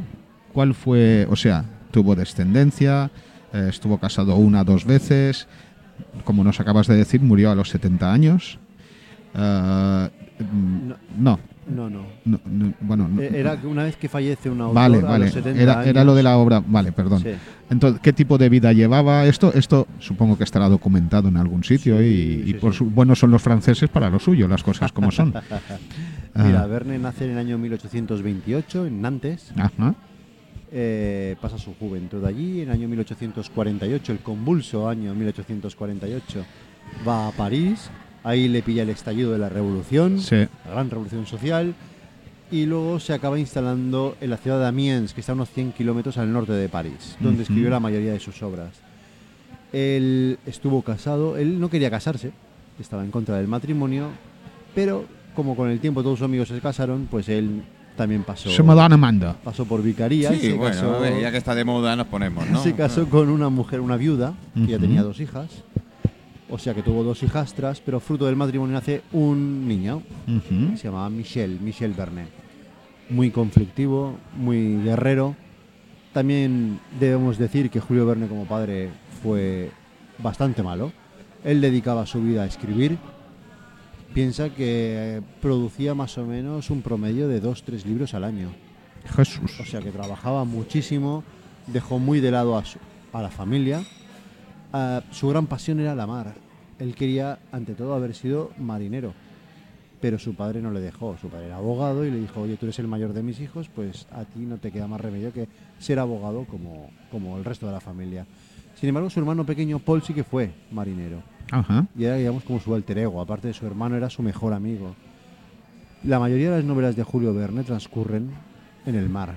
¿Cuál fue? O sea, tuvo descendencia, eh, estuvo casado una dos veces, como nos acabas de decir, murió a los 70 años. Eh, No. no, No, no. no, no, bueno, no. Eh, Era una vez que fallece un autor vale, a vale. los 70 Era, era años- lo de la obra, vale, perdón. Sí. Entonces, ¿qué tipo de vida llevaba esto? Esto supongo que estará documentado en algún sitio Sí, y, por su- buenos son los franceses para lo suyo, las cosas como son. <laughs> Mira, Ah. Verne nace en el año 1828 en Nantes. Ajá. Eh, pasa su juventud allí. En el año 1848, el convulso año 1848, va a París. Ahí le pilla el estallido de la revolución, Sí. la gran revolución social. Y luego se acaba instalando en la ciudad de Amiens, que está a unos 100 kilómetros al norte de París, donde escribió la mayoría de sus obras. Él estuvo casado, él no quería casarse, estaba en contra del matrimonio, pero como con el tiempo todos sus amigos se casaron, pues él también pasó, Se me dan Amanda. pasó por vicaría. Sí, se bueno, casó- a ver, ya que está de moda nos ponemos, ¿no? se casó con una mujer, una viuda, que ya tenía dos hijas. O sea que tuvo dos hijastras, pero fruto del matrimonio nace un niño que se llamaba Michel, Michel Bernet. Muy conflictivo, muy guerrero. También debemos decir que Julio Verne como padre fue bastante malo. Él dedicaba su vida a escribir. Piensa que producía más o menos un promedio de dos, tres libros al año. Jesús. O sea que trabajaba muchísimo, dejó muy de lado a, su- a la familia. Ah, su gran pasión era la mar. Él quería, ante todo, haber sido marinero. Pero su padre no le dejó. Su padre era abogado y le dijo, oye, tú eres el mayor de mis hijos, pues a ti no te queda más remedio que ser abogado como, como el resto de la familia. Sin embargo, su hermano pequeño, Paul, sí que fue marinero Ajá. y era digamos como su alter ego, aparte de su hermano era su mejor amigo. La mayoría de las novelas de Julio Verne transcurren en el mar.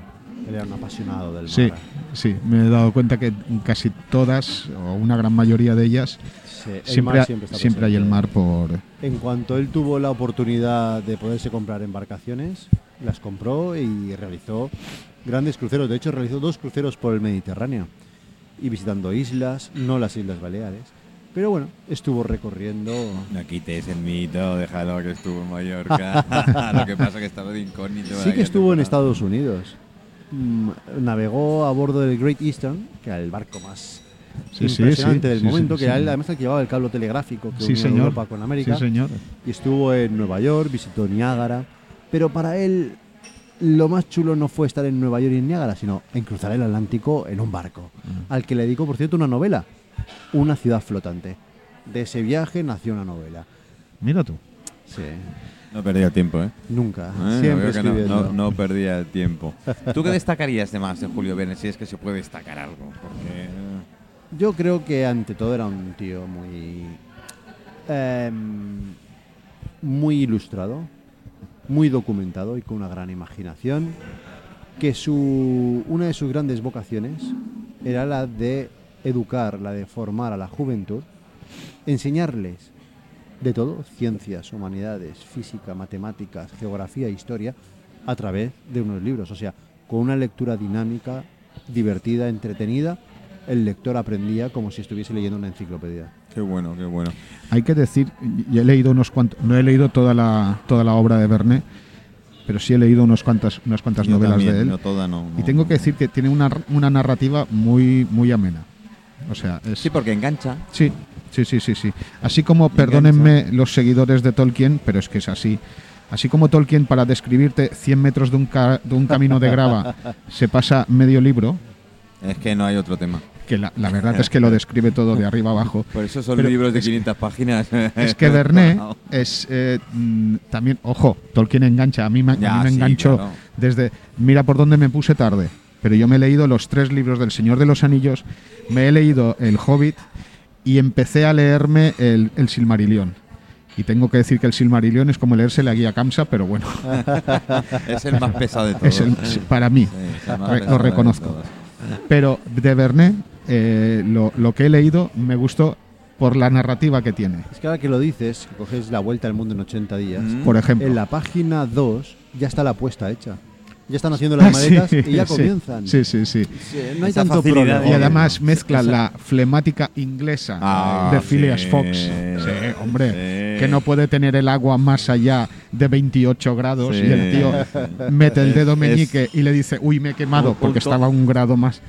Él era un apasionado del mar. Sí, sí, me he dado cuenta que casi todas, o una gran mayoría de ellas, Sí, siempre, siempre está siempre hay el mar por... En cuanto él tuvo la oportunidad de poderse comprar embarcaciones, las compró y realizó grandes cruceros. De hecho, realizó dos cruceros por el Mediterráneo y visitando islas, no las Islas Baleares. Pero bueno, estuvo recorriendo. No quites el mito, déjalo que estuvo en Mallorca. <laughs> Lo que pasa es que estaba de incógnito. Sí que estuvo en Estados Unidos. Mm, Navegó a bordo del Great Eastern, que era el barco más Sí, impresionante sí, del momento, que era él, además el que llevaba el cable telegráfico que unía señor. Europa con América. Sí, señor. y estuvo en Nueva York, visitó Niágara, pero para él lo más chulo no fue estar en Nueva York y en Niágara, sino en cruzar el Atlántico en un barco, Mm. al que le dedicó, por cierto, una novela, Una ciudad flotante. De ese viaje nació una novela. Mira tú. Sí, No perdía tiempo, ¿eh? nunca, Eh, siempre no, no, no perdía el tiempo. ¿Tú qué <laughs> destacarías de más de Julio Verne? Si es que se puede destacar algo. Porque. eh, Yo creo que ante todo era un tío muy. em, muy ilustrado, muy documentado y con una gran imaginación. Que su, una de sus grandes vocaciones era la de educar, la de formar a la juventud, enseñarles de todo, ciencias, humanidades, física, matemáticas, geografía, historia, a través de unos libros. O sea, con una lectura dinámica, divertida, entretenida, el lector aprendía como si estuviese leyendo una enciclopedia. Qué bueno, qué bueno. Hay que decir, y he leído unos cuantos, no he leído toda la, toda la obra de Verne, pero sí he leído unos cuantas, unas cuantas Yo novelas también, de él. No toda, no. y tengo no. que decir que tiene una, una narrativa muy, muy amena. O sea, es, Sí, porque engancha. Sí, sí, sí, sí, sí. Así como, perdónenme los seguidores de Tolkien, pero es que es así. Así como Tolkien para describirte 100 metros de un, ca- de un camino de grava <laughs> se pasa medio libro, Es que no hay otro tema. que la, la verdad es que lo describe todo de arriba abajo. Por eso son Pero libros de es- 500 páginas. Es que Verne <laughs> es eh, mm, también, ojo, Tolkien engancha, a mí me, a Ya, mí me sí, enganchó claro. desde, mira por dónde me puse tarde, pero yo me he leído los tres libros del Señor de los Anillos, me he leído El Hobbit y empecé a leerme el, el Silmarillion. Y tengo que decir que el Silmarillion es como leerse la guía Kamsa, pero bueno, <laughs> es el más pesado de todos. es el- para mí. Sí, es el más Re- lo de reconozco. Pero de Verne, eh, lo, lo que he leído me gustó por la narrativa que tiene. Es que ahora que lo dices, que coges la vuelta al mundo en 80 días, Mm. Por ejemplo. en la página 2 ya está la apuesta hecha. Ya están haciendo las <laughs> sí, maletas y ya comienzan. Sí, sí, sí. Sí, no hay Esa tanto de- Y además mezcla la flemática inglesa Ah, de Phileas sí. Fox. Sí, hombre. Sí. Que no puede tener el agua más allá de 28 grados Sí. y el tío mete el dedo Es- meñique y le dice, uy, me he quemado porque estaba a un grado más.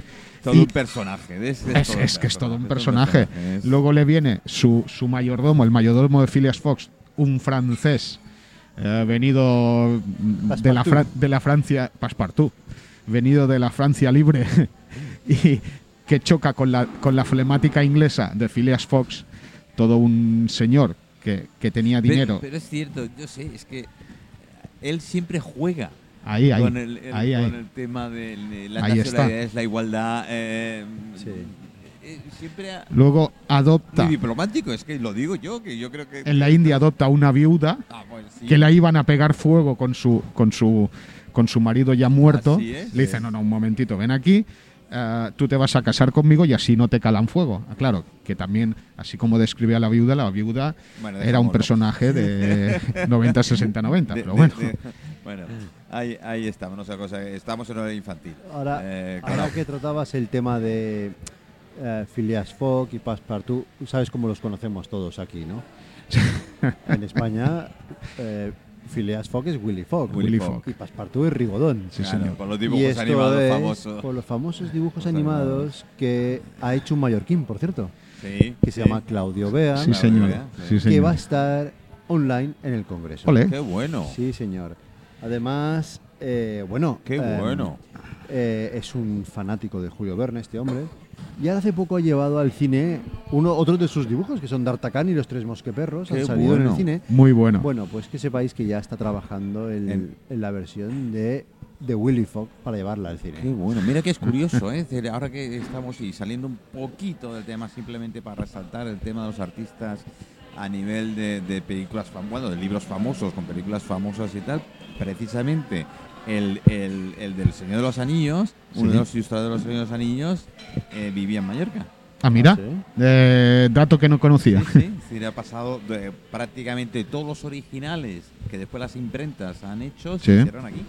Todo Y un personaje. Es, es, todo es que es todo un personaje, Luego le viene su, su mayordomo, el mayordomo de Phileas Fox, un francés eh, venido de la, Fra- de la Francia, Passepartout, venido de la Francia libre <laughs> y que choca con la, con la flemática inglesa de Phileas Fox, todo un señor que, que tenía dinero. Pero, es cierto, yo sé, es que él siempre juega ahí, ahí, con, el, el- ahí, con ahí. el tema de la Ahí está. nacionalidad, la igualdad. eh, Sí. Eh, siempre ha- Luego adopta, muy diplomático, es que lo digo yo, que yo creo que. en la India adopta una viuda Ah, sí. que la iban a pegar fuego con su con su con su marido ya muerto. Así es. Le dice, no, no, un momentito, ven aquí, eh, tú te vas a casar conmigo y así no te calan fuego. Ah, claro, que también, así como describe a la viuda, la viuda Bueno, era un personaje de 90, 60, 90, De- pero bueno. de- bueno, ahí, ahí estamos, no sé, cosa, estamos en hora infantil. Ahora, Eh, ahora que tratabas el tema de eh, Phileas Fogg y Passepartout, sabes cómo los conocemos todos aquí, ¿no? <laughs> en España, eh, Phileas Fogg es Willy Fogg. Willy Willy Fogg. Y Passepartout es Rigodón. Sí, Claro, señor. Por los y dibujos esto animados es famosos. por los famosos dibujos animados que ha hecho un mallorquín, por cierto, Sí, que se sí. llama Claudio Bea, Sí, señor. Sí, que señor. va a estar online en el Congreso. Ole. Qué bueno. Sí, señor. Además, eh, bueno, Qué eh, bueno. eh, es un fanático de Julio Verne, este hombre. Y ahora hace poco ha llevado al cine uno, otro de sus dibujos, que son D'Artagnan y los tres mosqueperros. Qué han salido en el cine. Muy bueno. Bueno, pues que sepáis que ya está trabajando en, En- en la versión de, de Willy Fogg para llevarla al cine. Qué bueno, mira que es curioso, ¿eh? Ahora que estamos y saliendo un poquito del tema, simplemente para resaltar el tema de los artistas a nivel de, de películas bueno, de libros famosos, con películas famosas y tal, precisamente el, el- el del Señor de los Anillos, uno Sí. de los ilustradores de los Señor de los Anillos, eh, vivía en Mallorca. Ah, mira, sí. eh, dato que no conocía. Sí, sí, <laughs> sí, le ha pasado de prácticamente todos los originales que después las imprentas han hecho, se hicieron aquí.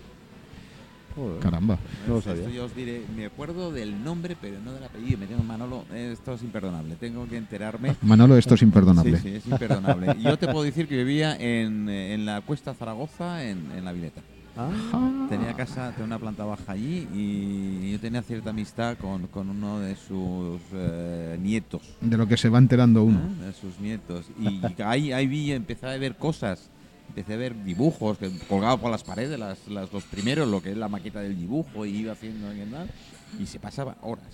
Joder. Caramba. No lo Esto yo os diré, me acuerdo del nombre, pero no del apellido. Me tengo Manolo, esto es imperdonable. Tengo que enterarme. Manolo, esto es imperdonable. Sí, sí, es imperdonable. Yo te puedo decir que vivía en, eh, en la Cuesta Zaragoza, en, en la Vileta. Ah, Tenía casa, tenía una planta baja allí y yo tenía cierta amistad con, con uno de sus eh, nietos. De lo que se va enterando uno. ¿eh? De sus nietos. Y ahí, ahí vi, empecé a ver cosas. Empecé a ver dibujos que, colgados por las paredes, las, las- los primeros, lo que es la maqueta del dibujo, y iba haciendo y se pasaba horas.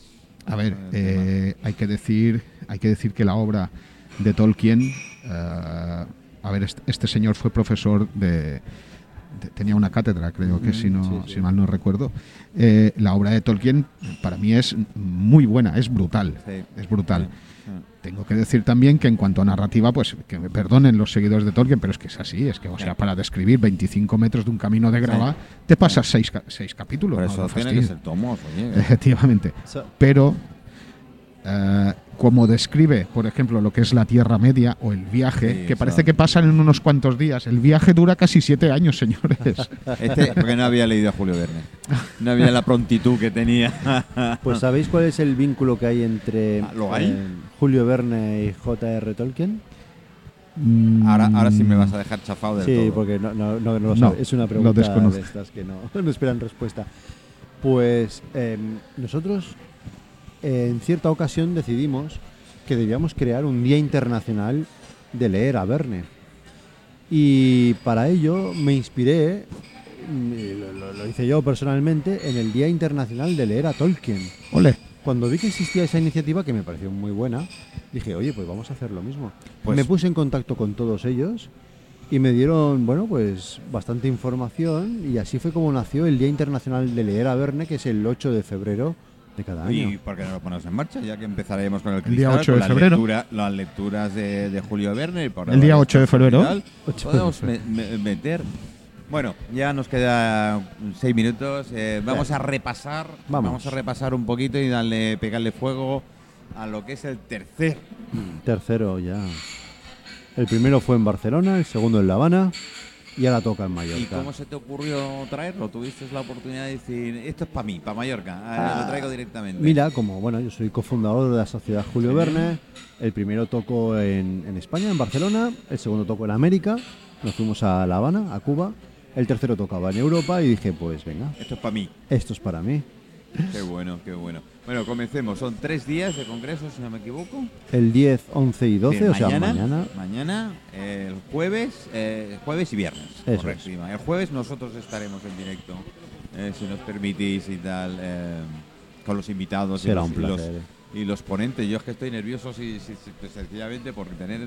A ver, tema. eh, hay que decir, hay que decir que la obra de Tolkien, eh, a ver, este, este señor fue profesor de- tenía una cátedra, creo que Mm, si no, sí, sí. si mal no recuerdo. Eh, la obra de Tolkien para mí es muy buena, es brutal, Sí. es brutal. Sí. Tengo que decir también que en cuanto a narrativa, pues que me perdonen los seguidores de Tolkien, pero es que es así, es que, o sea, para describir 25 metros de un camino de grava, te pasas seis, seis capítulos. Por no eso lo tiene que ser tomos, oye. <laughs> Efectivamente. Pero, eh, como describe, por ejemplo, lo que es la Tierra Media o el viaje, Sí, que parece que pasan en unos cuantos días, el viaje dura casi siete años, señores. <laughs> Este, porque no había leído a Julio Verne. No había la prontitud que tenía. <laughs> Pues ¿sabéis cuál es el vínculo que hay entre Ah, ¿lo hay? eh, Julio Verne y J.R. Tolkien? Ahora, ahora sí me vas a dejar chafado del Sí, todo. porque no, no, no, no lo No, sabe. Es una pregunta de estas que no, <laughs> no esperan respuesta. Pues em, nosotros en cierta ocasión decidimos que debíamos crear un Día Internacional de leer a Verne. Y para ello me inspiré, mm, lo- lo hice yo personalmente, en el Día Internacional de leer a Tolkien. Ole. Cuando vi que existía esa iniciativa, que me pareció muy buena, dije, oye, pues vamos a hacer lo mismo. Pues- me puse en contacto con todos ellos y me dieron, bueno, pues bastante información y así fue como nació el Día Internacional de Leer a Verne, que es el 8 de febrero de cada año. ¿Y por qué no lo ponemos en marcha? Ya que empezaremos con el El día cristal, 8 con de las lectura- las lecturas de, de Julio Verne. y por El día ahora 8 de febrero. y tal, 8 de Podemos me- me- meter. Bueno, ya nos queda seis minutos. eh, vamos a repasar. Vamos. Vamos a repasar un poquito y darle, pegarle fuego a lo que es el tercer. Tercero ya. El primero fue en Barcelona, el segundo en La Habana y ahora toca en ¿Y Mallorca. cómo se te ocurrió traerlo? ¿Tuviste la oportunidad de decir, esto es para mí, para Mallorca? ah, lo traigo directamente. Mira, como bueno, yo soy cofundador de la sociedad Julio. Verne. El primero tocó en, en España, en Barcelona. El segundo tocó en América. Nos fuimos a La Habana, a Cuba. El tercero tocaba en Europa y dije, pues venga, Esto es para mí. esto es para mí. Qué bueno, qué bueno. Bueno, comencemos. Son tres días de congreso, si no me equivoco. El 10, 11 y 12, Bien, o sea, mañana. Mañana, eh, el jueves, eh, jueves y viernes. Eso correcto, Ima. El jueves nosotros estaremos en directo, eh, si nos permitís y tal, eh, con los invitados y Será los, un y los- placer. Y los ponentes. Yo es que estoy nervioso, pues, sencillamente por tener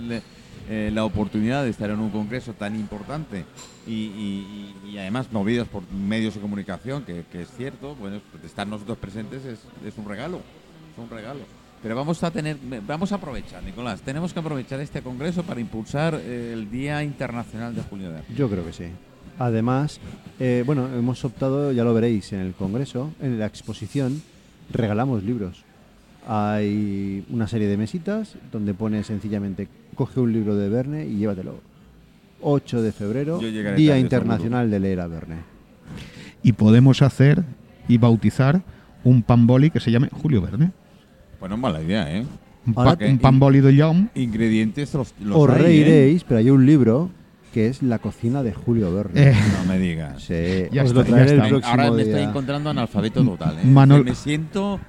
eh, la oportunidad de estar en un congreso tan importante y, además movidos por medios de comunicación, que, es cierto, bueno, pues, estar nosotros presentes es, es un regalo, es un regalo. Pero vamos a tener, vamos a aprovechar, Nicolás, tenemos que aprovechar este congreso para impulsar eh, el Día Internacional de Julio Verne. Yo creo que sí. Además, eh, bueno, hemos optado, ya lo veréis en el Congreso, en la exposición, regalamos libros. Hay una serie de mesitas donde pone sencillamente, coge un libro de Verne y llévatelo. 8 de febrero, Día Internacional de Leer a Verne. Y podemos hacer y bautizar un pamboli que se llame Julio Verne. Bueno, mala idea, ¿eh? Un, Ahora pa- que- un pamboli de Jaume. Ingredientes los, los Os hay, ¿eh? reiréis, pero hay un libro que es La cocina de Julio Verne. Eh, No me digas. Sí, Ya os está, lo ya traeré el está. próximo Ahora me día. estoy encontrando analfabeto total, ¿eh? Manol- me siento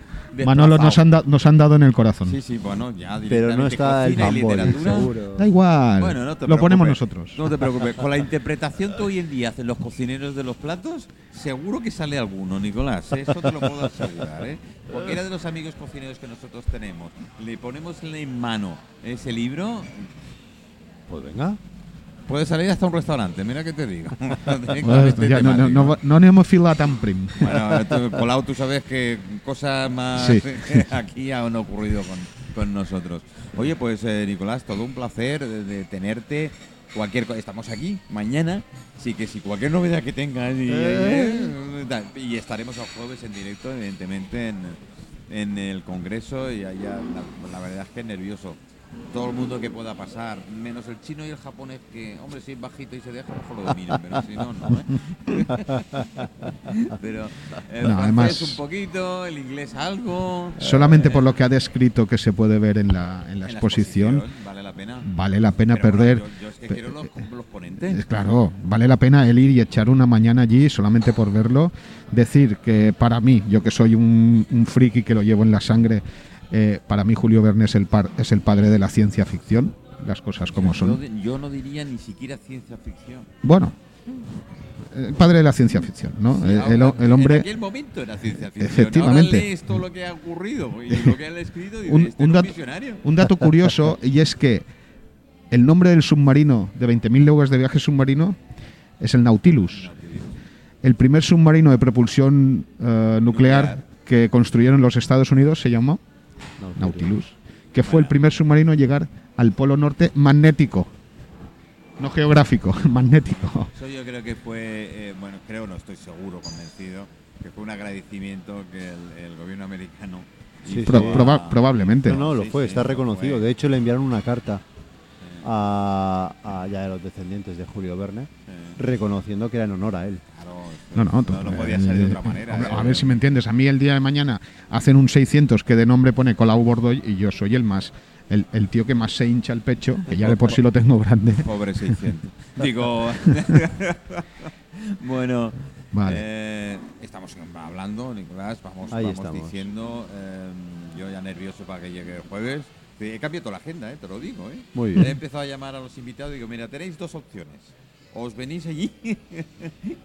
Manolo nos han, da- nos han dado en el corazón. Sí, sí, bueno, ya Pero no directamente está el cocina y pamboli, literatura. seguro. Da igual. Bueno, no te lo ponemos nosotros. No te preocupes. Con la interpretación que hoy en día hacen los cocineros de los platos, seguro que sale alguno, Nicolás. ¿eh? Eso te lo puedo asegurar. ¿eh? Cualquiera de los amigos cocineros que nosotros tenemos, le ponemos en mano ese libro, Pues venga. Puede salir hasta un restaurante. Mira que te digo. <laughs> Ja no, no, no, no anem a filar tan prim. Bueno, Colau, tú sabes que cosas más Sí. <laughs> aquí han ocurrido con, con nosotros. Oye, pues eh, Nicolás, todo un placer de, de tenerte. Cualquier estamos aquí mañana, sí que si cualquier novedad que tengas y, Eh. eh, y estaremos el jueves en directo, evidentemente en, en el Congreso y allá la, la verdad es que nervioso. Todo el mundo que pueda pasar, menos el chino y el japonés que, hombre, si es bajito y se deja, mejor lo dominan, pero si no, no. ¿eh? <laughs> pero el además- un poquito, el inglés algo. Solamente eh, por lo que ha descrito que se puede ver en la, en la en exposición, vale la pena. vale la pena Pero bueno, perder. yo, yo es que pe- quiero los, los Eh, ponentes. Claro, vale la pena el ir y echar una mañana allí solamente por verlo. Decir que para mí, yo que soy un, un friki que lo llevo en la sangre, eh, para mí Julio Verne es el, par- es el padre de la ciencia ficción, las cosas como Yo, son. de- yo no diría ni siquiera ciencia ficción. Bueno, el padre de la ciencia ficción, ¿no? Sí, El- ahora, el, el hombre... En aquel momento era ciencia ficción. Efectivamente. Ahora lees todo lo que ha ocurrido y lo que han escrito y Un- este un dato- visionario. Un dato curioso, <laughs> y es que el nombre del submarino de 20.000 leguas de viaje submarino es el Nautilus. El primer submarino de propulsión eh, nuclear, Nuclear. que construyeron los Estados Unidos se llamó Nautilus, que fue el primer submarino a llegar al polo norte magnético, no geográfico, <laughs> magnético. Eso yo creo que fue, eh, bueno, creo, no estoy seguro, convencido, que fue un agradecimiento que el, el gobierno americano Sí, hizo Pro- sí. a- proba- probablemente. No, no, lo Sí, fue, sí, está reconocido. fue. De hecho, le enviaron una carta a, a ya de los descendientes de Julio Verne, sí. reconociendo que era en honor a él. Claro, No, no, no, no podía ser de otra eh, manera. hombre, ¿eh? A ver si me entiendes. A mí el día de mañana hacen un 600 que de nombre pone Colau Bordoy y yo soy el más, el, el tío que más se hincha el pecho, que ya de por sí lo tengo grande. <laughs> Pobre 600. <laughs> Digo. <laughs> bueno. Vale. eh, estamos hablando, Nicolás. Vamos, Ahí vamos estamos. diciendo. eh, yo ya nervioso para que llegue el jueves. He cambiado toda la agenda, eh, te lo digo. Eh. Muy bien. He empezado a llamar a los invitados y digo: Mira, tenéis dos opciones. Os venís allí <laughs>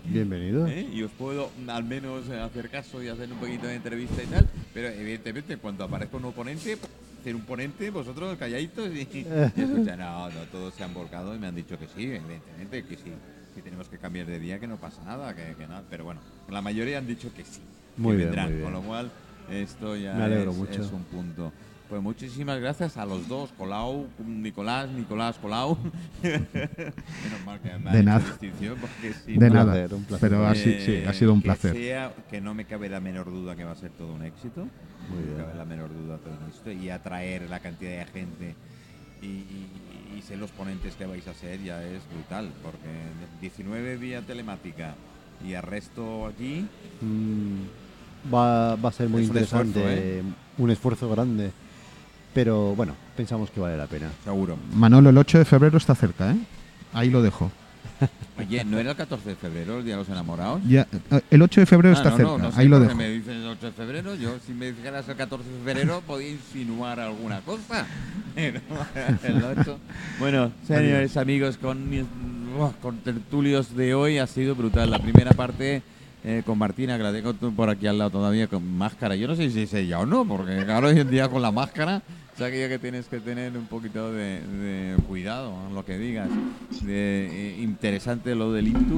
Bienvenido. ¿eh? y os puedo al menos hacer caso y hacer un poquito de entrevista y tal. Pero evidentemente, cuando aparezca un oponente, un ponente, vosotros calladitos y, y. No, no, todos se han volcado y me han dicho que sí, evidentemente, que sí. Si tenemos que cambiar de día, que no pasa nada, que, que nada. Pero bueno, la mayoría han dicho que sí. Muy que bien, vendrán, muy bien. con lo cual esto ya es un punto. Pues muchísimas gracias a los dos, Colau, Nicolás, Nicolás, Colau. <laughs> Menos mal que De hecho nada. distinción, porque si De nada. placer, un placer. Pero ha, si- eh, sí, ha sido un que placer. sea- que no me cabe la menor duda que va a ser todo un éxito. Muy no bien. me cabe la menor duda todo un éxito. Y atraer la cantidad de gente y, y- y ser los ponentes que vais a ser ya es brutal. Porque 19 vía telemática y el resto aquí. Mm, va, va a ser muy Es un interesante, esfuerzo, ¿eh? un esfuerzo grande. Pero bueno, pensamos que vale la pena. Seguro. Manolo, el 8 de febrero está cerca, ¿eh? Ahí lo dejo. Oye, ¿no era el 14 de febrero el Día de los Enamorados? Ya, eh, el 8 de febrero Ah, está no, cerca, no, no sé ahí lo dejo. me dicen el 8 de febrero. Yo, si me dijeras el 14 de febrero, podía insinuar alguna cosa. <laughs> Pero el 8. Bueno, señores amigos, con, ¡buah! con tertulios de hoy ha sido brutal. La primera parte eh, con Martina, que la tengo por aquí al lado todavía con máscara. Yo no sé si es ella o no, porque claro, hoy en día con la máscara. O sea, que que tienes que tener un poquito de, de cuidado en lo que digas. De, eh, interesante lo del Intu.